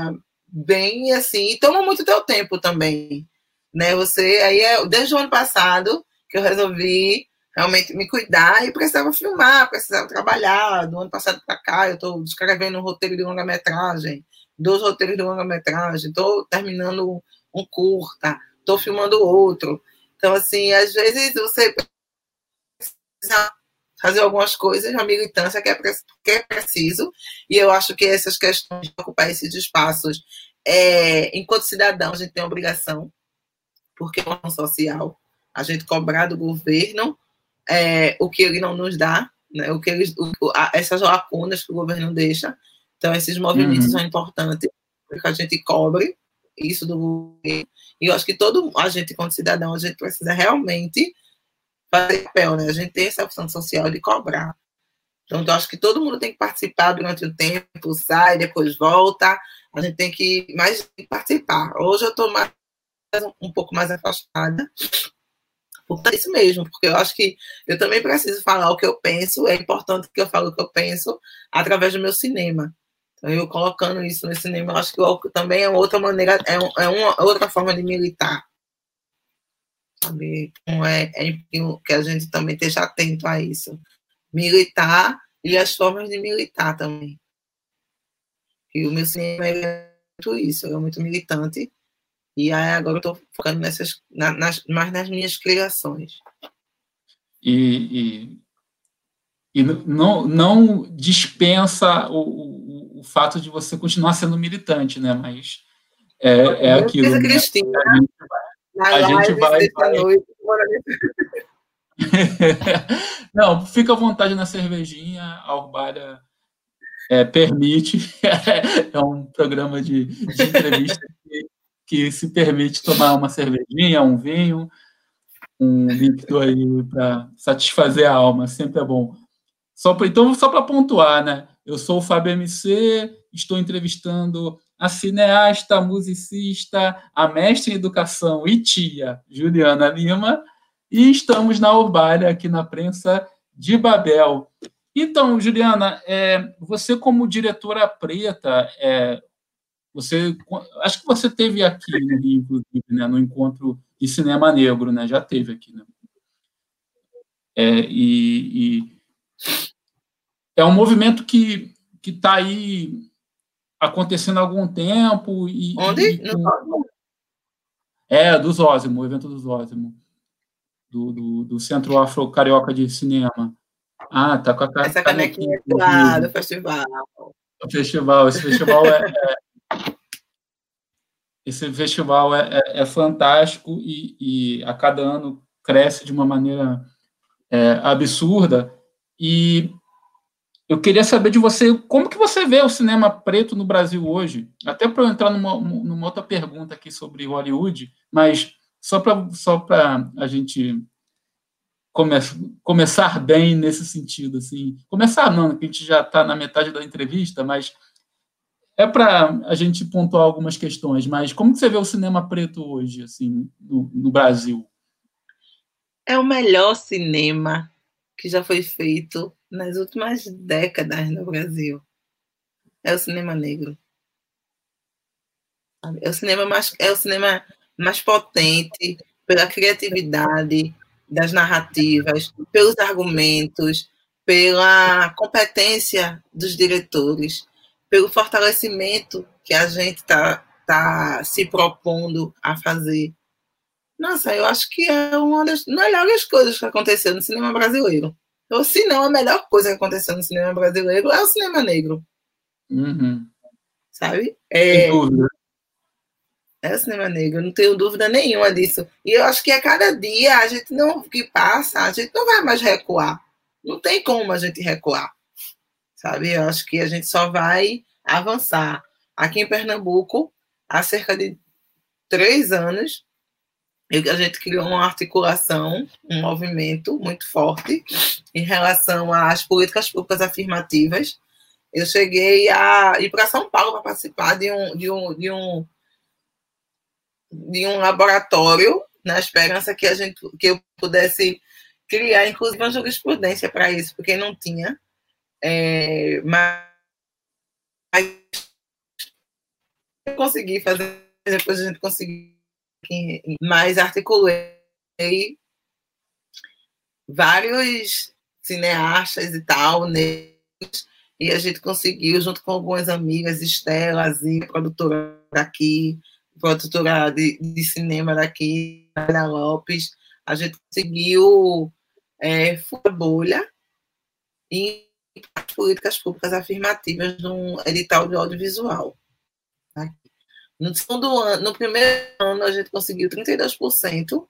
bem assim, e tomam muito teu tempo também, né, você, aí é, desde o ano passado que eu resolvi realmente me cuidar e precisava filmar, precisava trabalhar. Do ano passado para cá, eu estou escrevendo um roteiro de longa-metragem, dois roteiros de longa-metragem, estou terminando um curta, estou filmando outro. Então, assim, às vezes você precisa fazer algumas coisas na militância que é, que é preciso, e eu acho que essas questões de ocupar esses espaços, é, enquanto cidadão, a gente tem obrigação, porque é uma social, a gente cobrar do governo é, o que ele não nos dá, né, o que eles, o, a, essas lacunas que o governo deixa. Então, esses movimentos uhum. são importantes, porque a gente cobre isso do governo. E eu acho que todo a gente, como cidadão, a gente precisa realmente fazer papel, né? A gente tem essa função social de cobrar. Então, eu acho que todo mundo tem que participar durante o tempo, sai, depois volta. A gente tem que mais participar. Hoje eu estou mais, um pouco mais afastada. Por isso mesmo, porque eu acho que eu também preciso falar o que eu penso. É importante que eu fale o que eu penso através do meu cinema. Então, eu colocando isso no cinema, eu acho que também é outra maneira, é, é uma outra forma de militar sabe? Então, é, é que a gente também esteja atento a isso. Militar e as formas de militar também. E o meu cinema é muito isso, é muito militante. E aí agora eu estou focando nessas, na, nas, mais nas minhas criações. E, e, e não, não dispensa o, o, o, fato de você continuar sendo militante, né? Mas é, é aquilo. Né? Cristina, na a gente vai. vai... Noite, (laughs) Não, fica à vontade na cervejinha, a Urbária é, permite. (laughs) é um programa de, de entrevista que, se permite tomar uma cervejinha, um vinho, um líquido aí para satisfazer a alma, sempre é bom. Só pra, então, só para pontuar, né? Eu sou o Fábio MC, estou entrevistando a cineasta, musicista, a mestre em educação e tia, Juliana Lima, e estamos na Urbária, aqui na prensa de Babel. Então, Juliana, é, você como diretora preta, é, você, acho que você teve aqui no Rio, inclusive, né, no encontro de cinema negro, né? Já teve aqui, né? É, e, e é um movimento que que está aí acontecendo há algum tempo. E, Onde? E, é, do Zózimo, o evento do Zózimo. Do, do, do Centro Afro Carioca de Cinema. Ah, tá com a Essa canequinha lá do festival. O festival, esse festival é, é esse festival é, é, é fantástico e, e, a cada ano cresce de uma maneira é, absurda. E eu queria saber de você como que você vê o cinema preto no Brasil hoje. Até para eu entrar numa, numa, outra pergunta aqui sobre Hollywood, mas só para só para a gente come, começar bem nesse sentido, assim. Começar não, que a gente já está na metade da entrevista, mas é para a gente pontuar algumas questões. Mas como que você vê o cinema preto hoje, assim, no, no Brasil? É o melhor cinema que já foi feito nas últimas décadas no Brasil é o cinema negro. É o cinema mais, é o cinema mais potente pela criatividade das narrativas, pelos argumentos, pela competência dos diretores, pelo fortalecimento que a gente está tá se propondo a fazer. Nossa, eu acho que é uma das melhores coisas que aconteceu no cinema brasileiro. Ou se não, a melhor coisa que aconteceu no cinema brasileiro é o cinema negro. Uhum. Sabe? É, é o cinema negro, não tenho dúvida nenhuma disso. E eu acho que a cada dia a gente não que passa, a gente não vai mais recuar. Não tem como a gente recuar. Sabe? Eu acho que a gente só vai avançar. Aqui em Pernambuco, há cerca de três anos, a gente criou uma articulação, um movimento muito forte em relação às políticas públicas afirmativas. Eu cheguei a ir para São Paulo para participar de um, de um, de um, de um laboratório, na esperança que, a gente, que eu pudesse criar, inclusive, uma jurisprudência para isso, porque não tinha. É, mas eu consegui fazer, depois a gente conseguiu mais articulei vários cineastas e tal, e a gente conseguiu, junto com algumas amigas, Estela, Azia, produtora daqui, produtora de, de cinema daqui, Ana Lopes, a gente conseguiu é, bolha e políticas públicas afirmativas num edital de audiovisual. No segundo ano, no primeiro ano, a gente conseguiu 32%.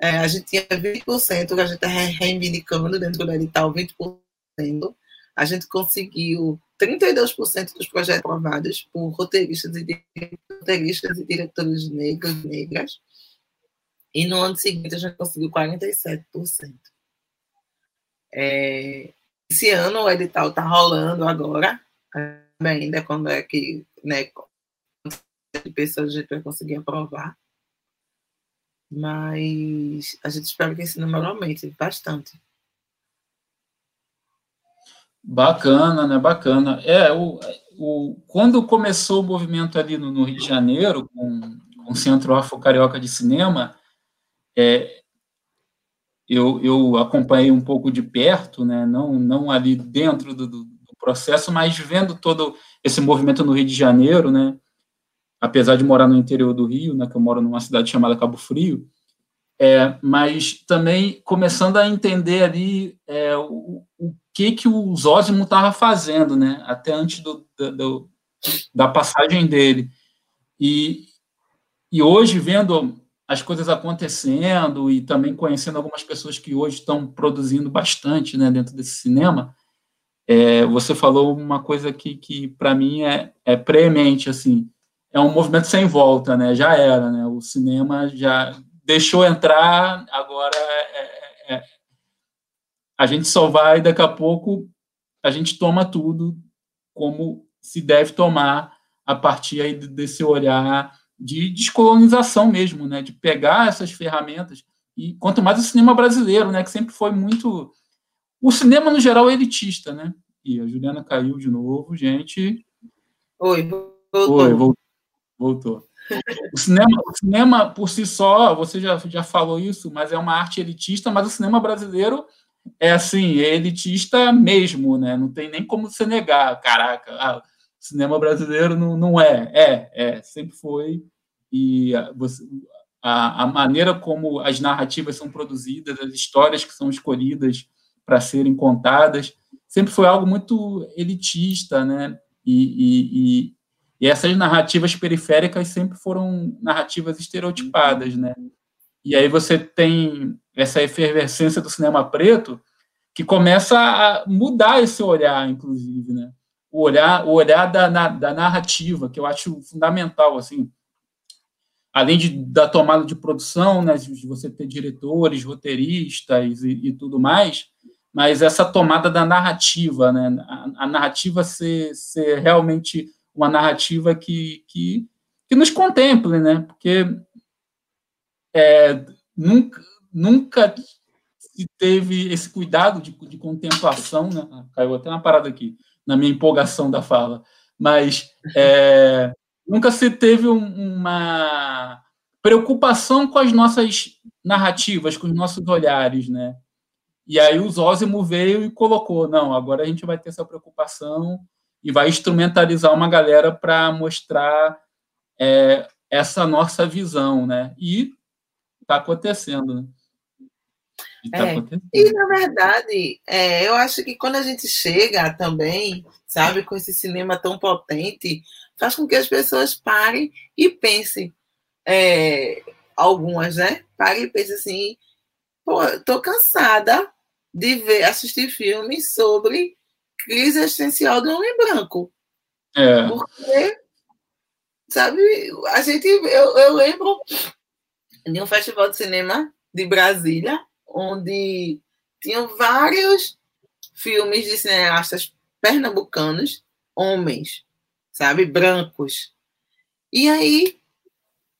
É, a gente tinha 20% que a gente está reivindicando dentro do edital, 20%. A gente conseguiu 32% dos projetos aprovados por roteiristas e, roteiristas e diretores negros e negras. E no ano seguinte a gente conseguiu 47%. É, esse ano o edital está rolando agora, ainda quando é que né, de pessoas a gente vai conseguir aprovar. Mas a gente espera que esse número aumente bastante. Bacana, né? Bacana. É, o, o, quando começou o movimento ali no, no Rio de Janeiro, com, com o Centro Afro Carioca de Cinema, é, eu, eu acompanhei um pouco de perto, né? não, não ali dentro do, do, processo, mas vendo todo esse movimento no Rio de Janeiro, né? apesar de morar no interior do Rio, né? que eu moro numa cidade chamada Cabo Frio, é, mas também começando a entender ali é, o, o que que o Zósimo estava fazendo, né? até antes do, do, da passagem dele. E, e hoje, vendo as coisas acontecendo e também conhecendo algumas pessoas que hoje estão produzindo bastante né, dentro desse cinema, é, você falou uma coisa que, que para mim é, é assim, é um movimento sem volta, né? Já era, né? O cinema já deixou entrar, agora é, é, é a gente só vai daqui a pouco a gente toma tudo como se deve tomar a partir aí desse olhar de descolonização mesmo, né, de pegar essas ferramentas e quanto mais o cinema brasileiro, né, que sempre foi muito o cinema no geral é elitista, né? E a Juliana caiu de novo, gente. Oi, voltou. Oi, voltou. voltou. O cinema, o cinema por si só, você já, já falou isso, mas é uma arte elitista, mas o cinema brasileiro é assim, é elitista mesmo, né? Não tem nem como você negar, caraca, ah, o cinema brasileiro não, não é, é, é, sempre foi e você, a, a, maneira como as narrativas são produzidas, as histórias que são escolhidas para serem contadas, sempre foi algo muito elitista, né? E, e, e, e, essas narrativas periféricas sempre foram narrativas estereotipadas, né? E aí você tem essa efervescência do cinema preto que começa a mudar esse olhar, inclusive, né? O olhar, o olhar da, da narrativa, que eu acho fundamental, assim além de, da tomada de produção, né, de você ter diretores, roteiristas e, e tudo mais, mas essa tomada da narrativa, né, a, a, narrativa ser, ser realmente uma narrativa que, que, que nos contemple, né, porque é, nunca, nunca se teve esse cuidado de, de contemplação, né, ah, caiu até uma parada aqui, na minha empolgação da fala, mas é, nunca se teve uma preocupação com as nossas narrativas, com os nossos olhares, né? E aí o Zózimo veio e colocou, não, agora a gente vai ter essa preocupação e vai instrumentalizar uma galera para mostrar é, essa nossa visão, né? E está acontecendo, né? E, tá é. acontecendo. e na verdade, é, eu acho que quando a gente chega também, sabe, com esse cinema tão potente, faz com que as pessoas parem e pensem. É, algumas, né? Parem e pensem assim: pô, tô cansada de ver, assistir filmes sobre crise existencial do homem branco. É. Porque, sabe, a gente, eu, eu lembro de um festival de cinema de Brasília, onde tinham vários filmes de cineastas pernambucanos, homens, sabe? Brancos. E aí,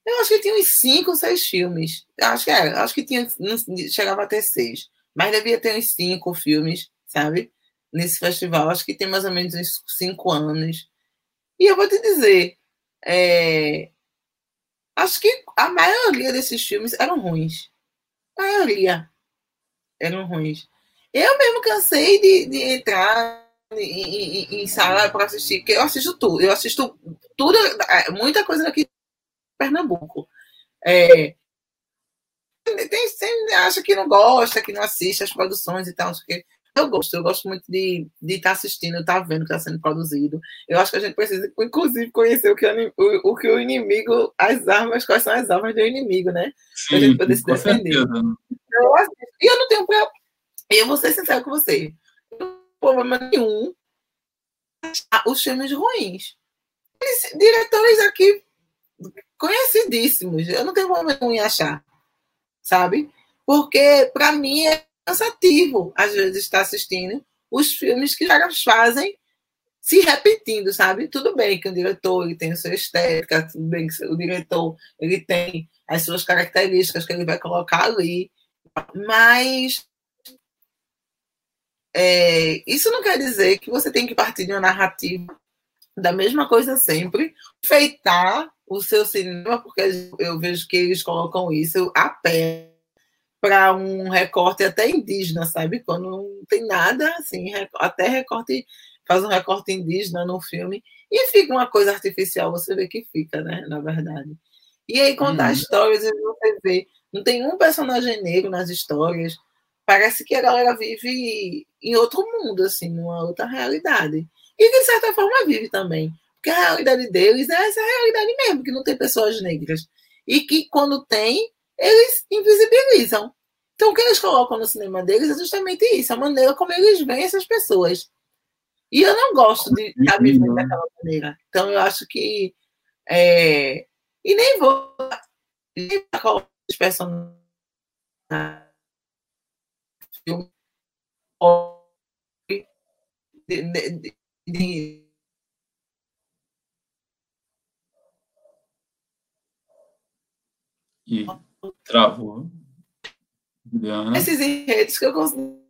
eu acho que tinha uns cinco seis filmes. Acho que é, acho que tinha, não, chegava a ter seis. Mas devia ter uns cinco filmes, sabe? Nesse festival. Acho que tem mais ou menos uns cinco anos. E eu vou te dizer, é, acho que a maioria desses filmes eram ruins. A maioria. eram ruins. Eu mesmo cansei de, de entrar em, em, em sala para assistir, porque eu assisto tudo. Eu assisto tudo, é, muita coisa aqui em Pernambuco. É, tem, tem, acha que não gosta, que não assiste as produções e tal. Eu gosto, eu gosto muito de estar tá assistindo, estar tá vendo o que está sendo produzido. Eu acho que a gente precisa, inclusive, conhecer o que o, o, que o inimigo, as armas, quais são as armas do inimigo, né? Para a gente poder se defender. Eu, e eu não tenho pra, eu vou ser sincero com você. Problema nenhum os filmes ruins. Eles, diretores aqui conhecidíssimos. Eu não tenho problema nenhum em achar. Sabe? Porque, para mim, é cansativo, às vezes, estar assistindo os filmes que já fazem se repetindo, sabe? Tudo bem que o diretor ele tem a sua estética, tudo bem que o diretor ele tem as suas características que ele vai colocar ali, mas é, isso não quer dizer que você tem que partir de uma narrativa da mesma coisa sempre, feitar o seu cinema, porque eu vejo que eles colocam isso a pé para um recorte até indígena, sabe? Quando não tem nada, assim, até recorte, faz um recorte indígena no filme e fica uma coisa artificial, você vê que fica, né? Na verdade. E aí contar hum. histórias, você vê, não tem um personagem negro nas histórias, parece que a galera vive em outro mundo, assim, numa outra realidade. E de certa forma vive também. Porque a realidade deles é essa realidade mesmo, que não tem pessoas negras. E que quando tem, eles invisibilizam. Então, o que eles colocam no cinema deles é justamente isso, a maneira como eles veem essas pessoas. E eu não gosto de estar vivendo daquela maneira. Então, eu acho que. É... E nem vou. Nem colocar os personagens. De, de, de, e travou. Juliana. Esses enredos que eu consigo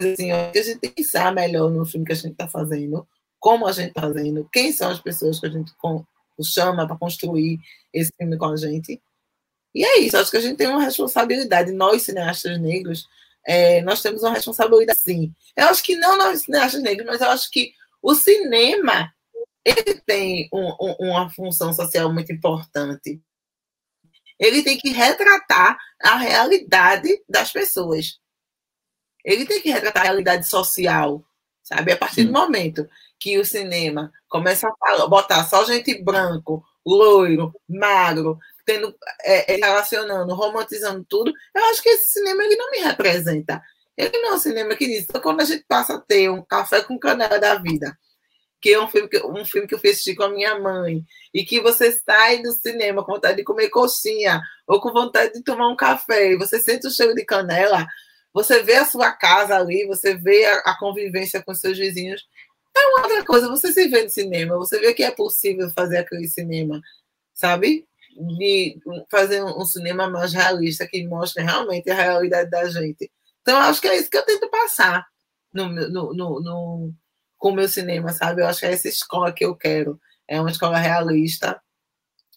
assim, que a gente tem que pensar melhor no filme que a gente está fazendo, como a gente está fazendo, quem são as pessoas que a gente chama para construir esse filme com a gente. E é isso, acho que a gente tem uma responsabilidade, nós cineastas negros, é, nós temos uma responsabilidade sim. Eu acho que não nós cineastas negros, mas eu acho que o cinema ele tem um, um, uma função social muito importante ele tem que retratar a realidade das pessoas. Ele tem que retratar a realidade social, sabe? A partir do momento que o cinema começa a botar só gente branco, loiro, magro, tendo, é, é, relacionando, romantizando tudo, eu acho que esse cinema ele não me representa. Ele não é um cinema que diz, quando a gente passa a ter um café com canela da vida, que é um filme que, um filme que eu fiz com a minha mãe, e que você sai do cinema com vontade de comer coxinha, ou com vontade de tomar um café, e você sente o cheiro de canela, você vê a sua casa ali, você vê a, a convivência com seus vizinhos, é uma outra coisa, você se vê no cinema, você vê que é possível fazer aquele cinema, sabe? De fazer um cinema mais realista, que mostre realmente a realidade da gente. Então, acho que é isso que eu tento passar no, no, no, no com o meu cinema, sabe? Eu acho que é essa escola que eu quero. É uma escola realista,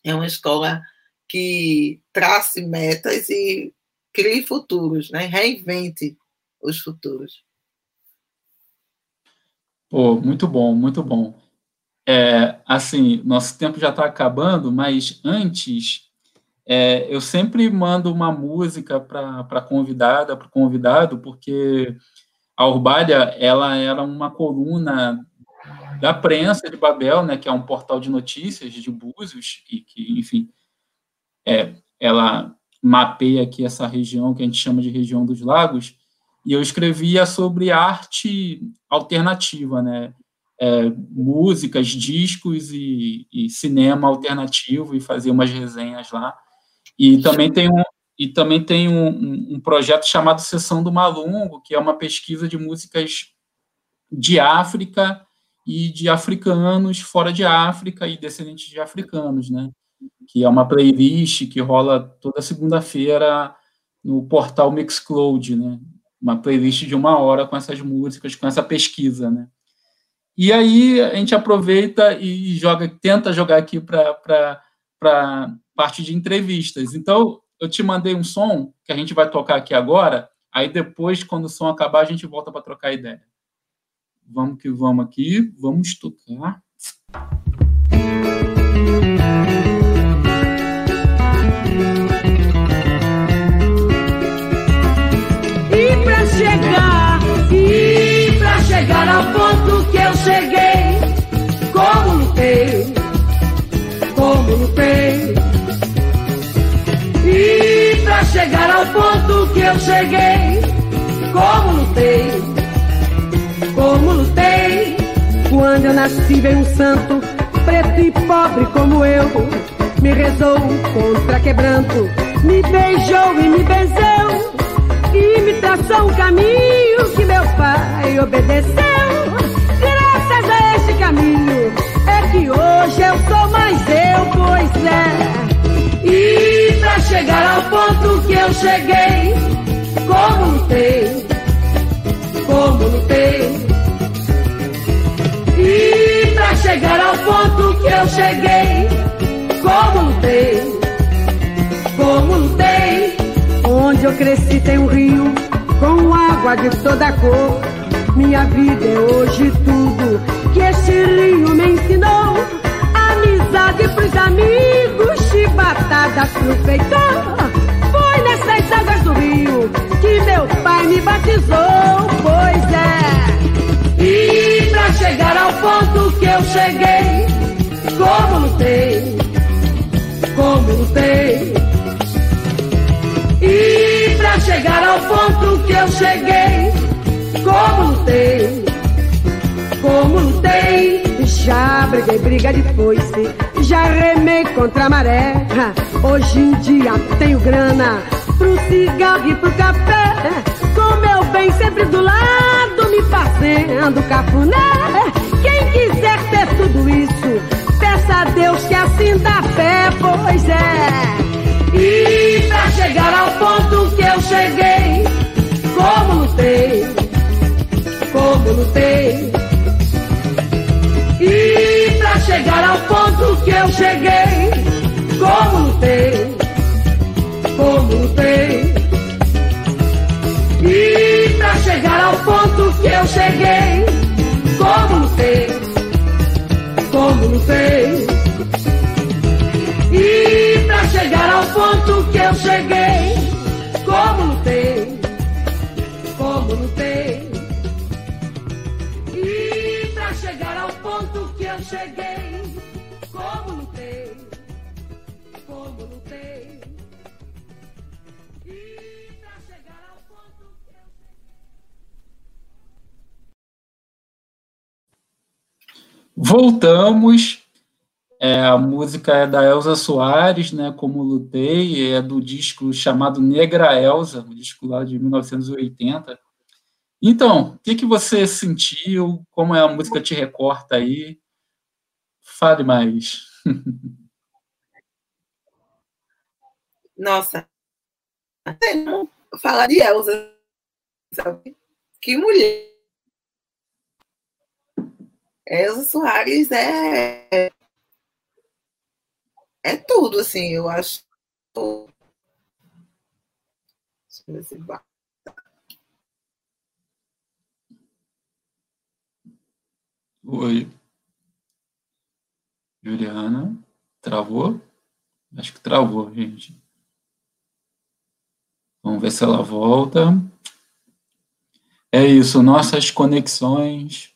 é uma escola que trace metas e crie futuros, né? Reinvente os futuros. Pô, muito bom, muito bom. É, assim, nosso tempo já está acabando, mas antes, é, eu sempre mando uma música para a convidada, para o convidado, porque a Urbália ela era uma coluna da prensa de Babel, né, que é um portal de notícias de Búzios e que, enfim, é, ela mapeia aqui essa região que a gente chama de região dos lagos. E eu escrevia sobre arte alternativa, né, é, músicas, discos e, e, cinema alternativo e fazia umas resenhas lá. E também tem um, e também tem um, um, projeto chamado Sessão do Malungo, que é uma pesquisa de músicas de África e de africanos fora de África e descendentes de africanos, né? Que é uma playlist que rola toda segunda-feira no portal Mixcloud, né? Uma playlist de uma hora com essas músicas, com essa pesquisa, né? E aí a gente aproveita e joga, tenta jogar aqui para parte de entrevistas. Então, eu te mandei um som que a gente vai tocar aqui agora. Aí depois, quando o som acabar, a gente volta para trocar ideia. Vamos que vamos aqui, vamos tocar. Cheguei, como lutei, como lutei. Quando eu nasci veio um santo, preto e pobre como eu, me rezou contra quebranto, me beijou e me benzeu e me traçou um caminho que meu pai obedeceu. Graças a este caminho é que hoje eu sou mais eu, pois é. E pra chegar ao ponto que eu cheguei, como lutei, como lutei. E pra chegar ao ponto que eu cheguei, como lutei, como lutei. Onde eu cresci tem um rio com água de toda cor. Minha vida é hoje tudo que este rio me ensinou. Amizade pros amigos, chibatadas pro feitor. Pai me batizou, pois é. E pra chegar ao ponto que eu cheguei, como lutei, como lutei. E pra chegar ao ponto que eu cheguei, como lutei, como lutei. Já briguei briga de foice, já remei contra a maré. Hoje em dia tenho grana pro cigarro e pro café. Bem sempre do lado, me fazendo cafuné. Quem quiser ter tudo isso, peça a Deus que assim dá fé, pois é. E pra chegar ao ponto que eu cheguei, como lutei, como lutei. E pra chegar ao ponto que eu cheguei, como lutei, como lutei. Chegar ao ponto que eu cheguei, como lutei, como lutei. E pra chegar ao ponto que eu cheguei, como lutei, como lutei. E pra chegar ao ponto que eu cheguei, como lutei, como lutei. E Voltamos. É, a música é da Elza Soares, né, como lutei, é do disco chamado Negra Elza, um disco lá de 1980. Então, o que, que você sentiu? Como é a música te recorta aí? Fale mais. (laughs) Nossa, falar de Elza, sabe? Que mulher. Elza Soares é é tudo, assim, eu acho. Deixa eu ver se. Oi. Juliana, travou? Acho que travou, gente. Vamos ver se ela volta. É isso, nossas conexões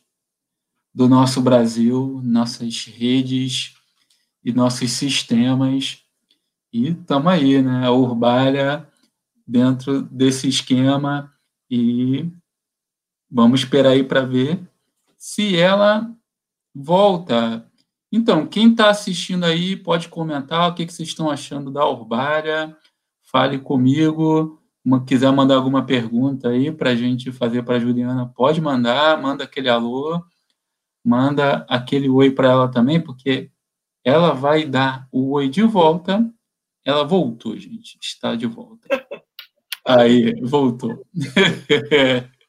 do nosso Brasil, nossas redes e nossos sistemas. E estamos aí, né? A Urbalha dentro desse esquema e vamos esperar aí para ver se ela volta. Então, quem está assistindo aí pode comentar o que, que vocês estão achando da Urbalha. Fale comigo. Uma, quiser mandar alguma pergunta aí para a gente fazer para a Juliana, pode mandar. Manda aquele alô. Manda aquele oi para ela também, porque ela vai dar o oi de volta. Ela voltou, gente. Está de volta. (laughs) Aí, voltou. (laughs)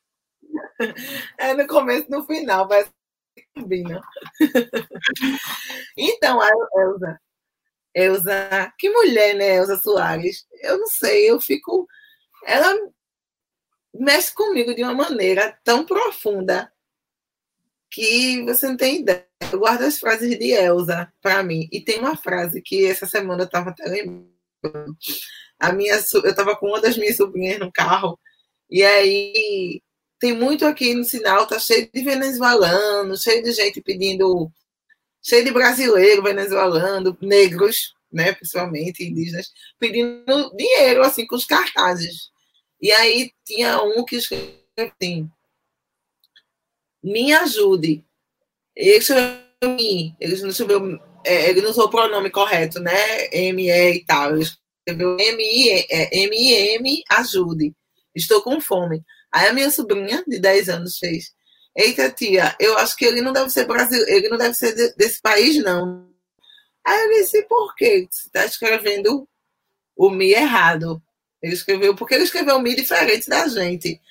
É no começo no final, vai combina. (laughs) Então, a Elza. Elza, que mulher, né, Elza Soares? Eu não sei, eu fico. Ela mexe comigo de uma maneira tão profunda que você não tem ideia. Eu guardo as frases de Elsa para mim. E tem uma frase que essa semana eu estava até lembrando. A minha, eu estava com uma das minhas sobrinhas no carro, e aí tem muito aqui no sinal, tá cheio de venezuelano, cheio de gente pedindo, cheio de brasileiro venezuelano, negros, né, principalmente indígenas, pedindo dinheiro, assim, com os cartazes. E aí tinha um que escreveu assim, me ajude. Ele escreveu ele não escreveu, é, ele não usou o pronome correto, né, M, E e tal, ele escreveu M, I, M, I, M, ajude. Estou com fome. Aí a minha sobrinha, de 10 anos, fez. Eita, tia, eu acho que ele não deve ser brasileiro, ele não deve ser de, desse país, não. Aí eu disse, por quê? Você está escrevendo o Mi errado. Ele escreveu, porque ele escreveu o Mi diferente da gente.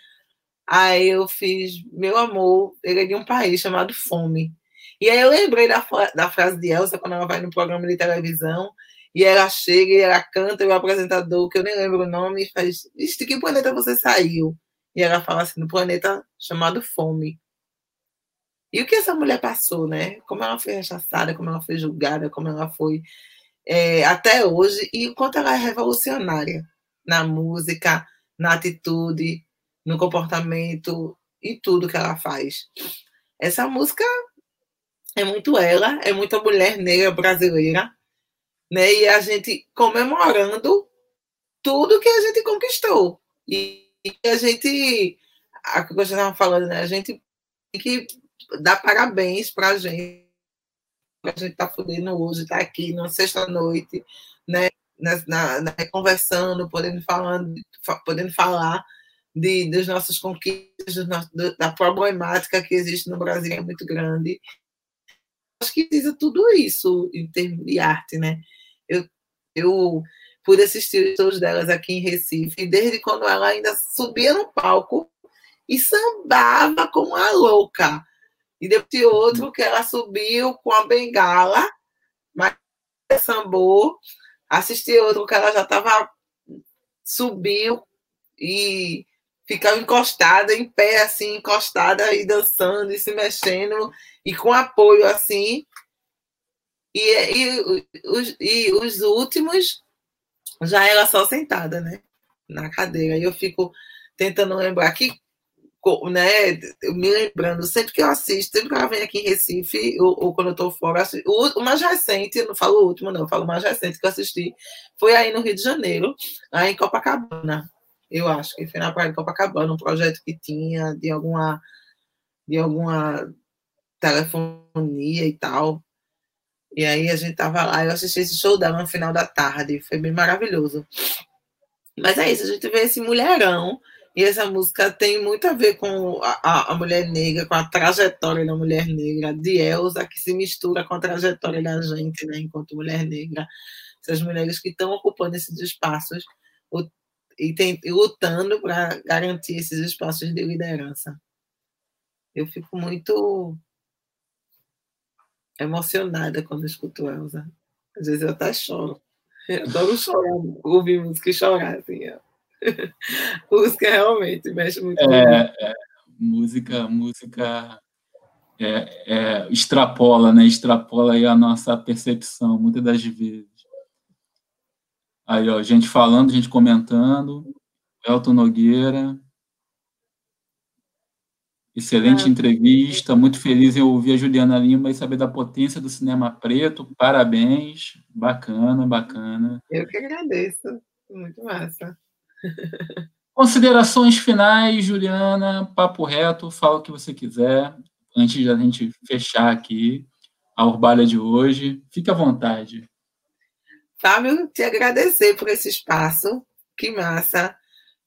Aí eu fiz, meu amor, ele é de um país chamado Fome. E aí eu lembrei da, da frase de Elsa quando ela vai no programa de televisão e ela chega e ela canta e o apresentador, que eu nem lembro o nome, faz, de que planeta você saiu? E ela fala assim, no planeta chamado Fome. E o que essa mulher passou, né? Como ela foi rechaçada, como ela foi julgada, como ela foi é, até hoje, e o quanto ela é revolucionária na música, na atitude, no comportamento e tudo que ela faz. Essa música é muito ela, é muita mulher negra brasileira, né? E a gente comemorando tudo que a gente conquistou. E, a gente, a que você estava falando, né? A gente tem que dar parabéns para a gente. A gente está fudendo hoje, está aqui na sexta-noite, né? Na, na, na, conversando, podendo, falando, podendo falar de, dos nossos conquistas, do, da problemática que existe no Brasil é muito grande. Acho que precisa tudo isso em termos de arte, né? Eu, eu pude assistir todos delas aqui em Recife, desde quando ela ainda subia no palco e sambava como uma louca. E depois outro que ela subiu com a bengala, mas sambou. Assisti outro que ela já estava subiu e ficava encostada, em pé, assim, encostada e dançando e se mexendo, e com apoio assim. E, e, os, e os últimos já era só sentada, né? Na cadeira. E eu fico tentando lembrar que, né? Me lembrando, sempre que eu assisto, sempre que ela vem aqui em Recife, ou, ou quando eu estou fora, o, o, mais recente, eu não falo o último, não, eu falo o mais recente que eu assisti, foi aí no Rio de Janeiro, aí em Copacabana eu acho que foi na Praia de Copacabana, um projeto que tinha de alguma, de alguma telefonia e tal. E aí a gente tava lá, eu assisti esse show dela no final da tarde, foi bem maravilhoso. Mas é isso, a gente vê esse mulherão, e essa música tem muito a ver com a, a, mulher negra, com a trajetória da mulher negra, de Elsa, que se mistura com a trajetória da gente, né, enquanto mulher negra. Essas mulheres que estão ocupando esses espaços e, tem, lutando para garantir esses espaços de liderança. Eu fico muito emocionada quando escuto Elza. Às vezes eu até choro. Eu adoro chorar, ouvir música e chorar, assim. (laughs) música realmente mexe muito. É, é, música, música é, é, extrapola, né? Extrapola a nossa percepção, muitas das vezes. Aí, ó, gente falando, gente comentando. Elton Nogueira. Excelente é. entrevista, muito feliz em ouvir a Juliana Lima e saber da potência do cinema preto. Parabéns, bacana, bacana. Eu que agradeço, muito massa. (laughs) Considerações finais, Juliana, papo reto, fala o que você quiser, antes de a gente fechar aqui a Urbalha de hoje. Fique à vontade. Fábio, te agradecer por esse espaço, que massa.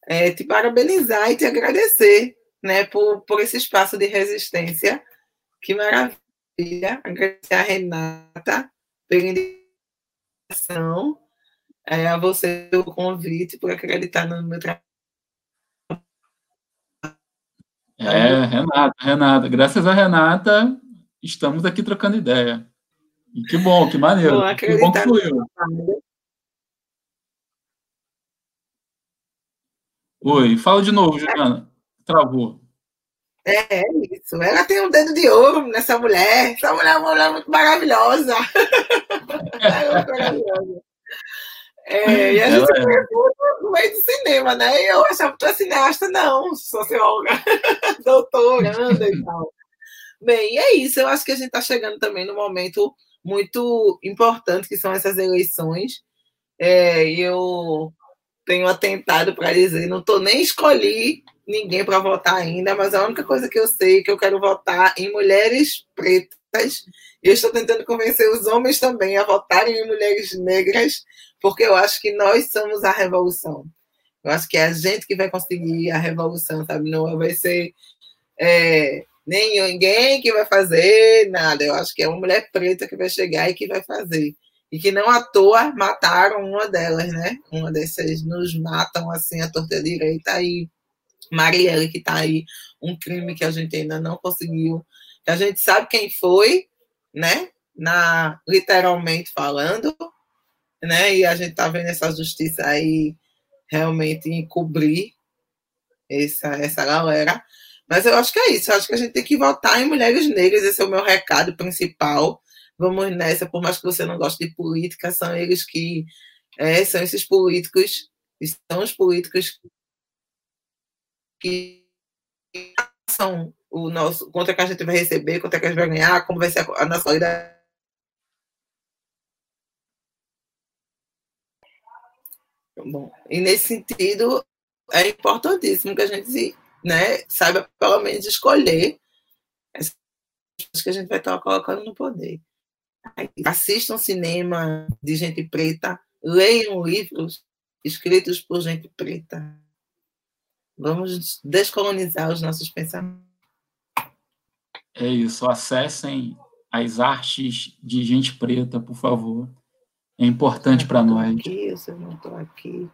É, te parabenizar e te agradecer né, por, por esse espaço de resistência. Que maravilha. Agradecer a Renata pela indicação, é, a você pelo convite, por acreditar no meu trabalho. É, Renata, Renata. Graças a Renata, estamos aqui trocando ideia. E que bom, que maneiro. Não que bom que fluiu. Oi, fala de novo, Juliana. Travou. É, é isso. Ela tem um dedo de ouro nessa mulher. Essa mulher é uma mulher muito maravilhosa. é muito maravilhosa. É, e a gente é. no meio do cinema, né? E eu achava que tu é cineasta, não, socióloga, (laughs) doutoranda e tal. Bem, é isso. Eu acho que a gente está chegando também no momento muito importante, que são essas eleições. É, eu tenho atentado para dizer, não estou nem escolhi ninguém para votar ainda, mas a única coisa que eu sei é que eu quero votar em mulheres pretas. E eu estou tentando convencer os homens também a votarem em mulheres negras, porque eu acho que nós somos a revolução. Eu acho que é a gente que vai conseguir a revolução, sabe? Não vai ser é, nem ninguém que vai fazer nada. Eu acho que é uma mulher preta que vai chegar e que vai fazer. E que não à toa mataram uma delas, né? Uma dessas nos matam assim a torta direita e Marielle, que está aí, um crime que a gente ainda não conseguiu. A gente sabe quem foi, né? Na, literalmente falando, né? E a gente está vendo essa justiça aí realmente encobrir essa, essa galera. Mas eu acho que é isso. Eu acho que a gente tem que votar em mulheres negras. Esse é o meu recado principal. Vamos nessa, por mais que você não goste de política, são eles que é, são esses políticos, são os políticos que são o nosso, quanto é que a gente vai receber, quanto é que a gente vai ganhar, como vai ser a, a nossa vida. Bom, e nesse sentido, é importantíssimo que a gente né, saiba pelo menos escolher as pessoas que a gente vai estar colocando no poder. Assistam cinema de gente preta, leiam livros escritos por gente preta. Vamos descolonizar os nossos pensamentos. É isso. Acessem as artes de gente preta, por favor. É importante para nós. Aqui, eu não estou aqui.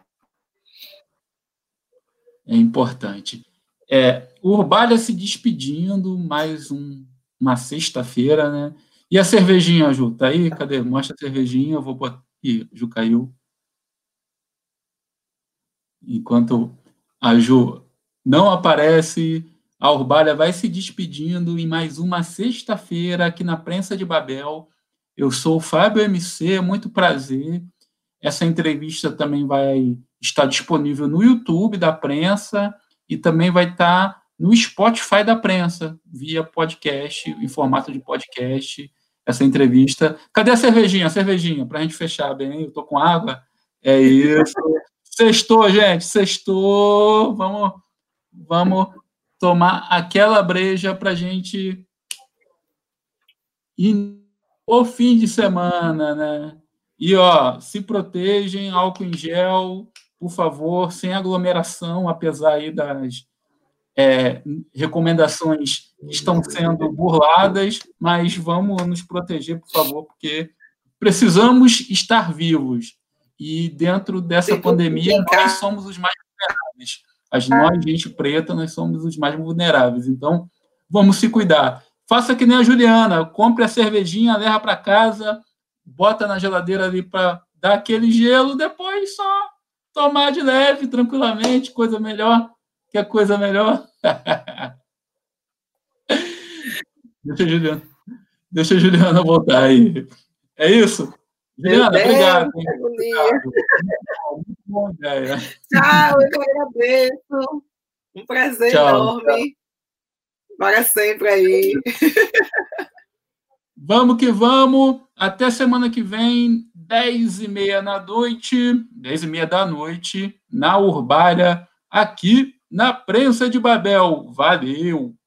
É importante. É, o Urbalha se despedindo, mais um, uma sexta-feira, né? E a cervejinha, Ju? Tá aí? Cadê? Mostra a cervejinha, eu vou botar. Ih, Ju caiu. Enquanto a Ju não aparece, a Urbalha vai se despedindo em mais uma sexta-feira aqui na Prensa de Babel. Eu sou o Fábio MC, muito prazer. Essa entrevista também vai estar disponível no YouTube da Prensa e também vai estar no Spotify da Prensa, via podcast, em formato de podcast, essa entrevista. Cadê a cervejinha? A cervejinha, para a gente fechar bem. Eu tô com água. É isso. Sextou, gente, sextou. Vamos, vamos tomar aquela breja para a gente ir o fim de semana, né? E ó, se protegem, álcool em gel, por favor, sem aglomeração, apesar aí das é, recomendações que estão sendo burladas, mas vamos nos proteger, por favor, porque precisamos estar vivos. E dentro dessa pandemia, nós somos os mais vulneráveis. As nós, gente preta, nós somos os mais vulneráveis. Então, vamos se cuidar. Faça que nem a Juliana, compre a cervejinha, leva para casa, bota na geladeira ali para dar aquele gelo, depois só tomar de leve, tranquilamente, coisa melhor. Quer coisa melhor? (laughs) deixa, a Juliana, deixa a Juliana voltar aí. É isso? Juliana, Deus, obrigado. bom. Tchau, eu que agradeço. Um prazer tchau, enorme. Tchau. Para sempre aí. (laughs) Vamos que vamos. Até semana que vem, 10 e meia da noite, 10 e meia da noite, na Urbária, aqui na Prensa de Babel. Valeu!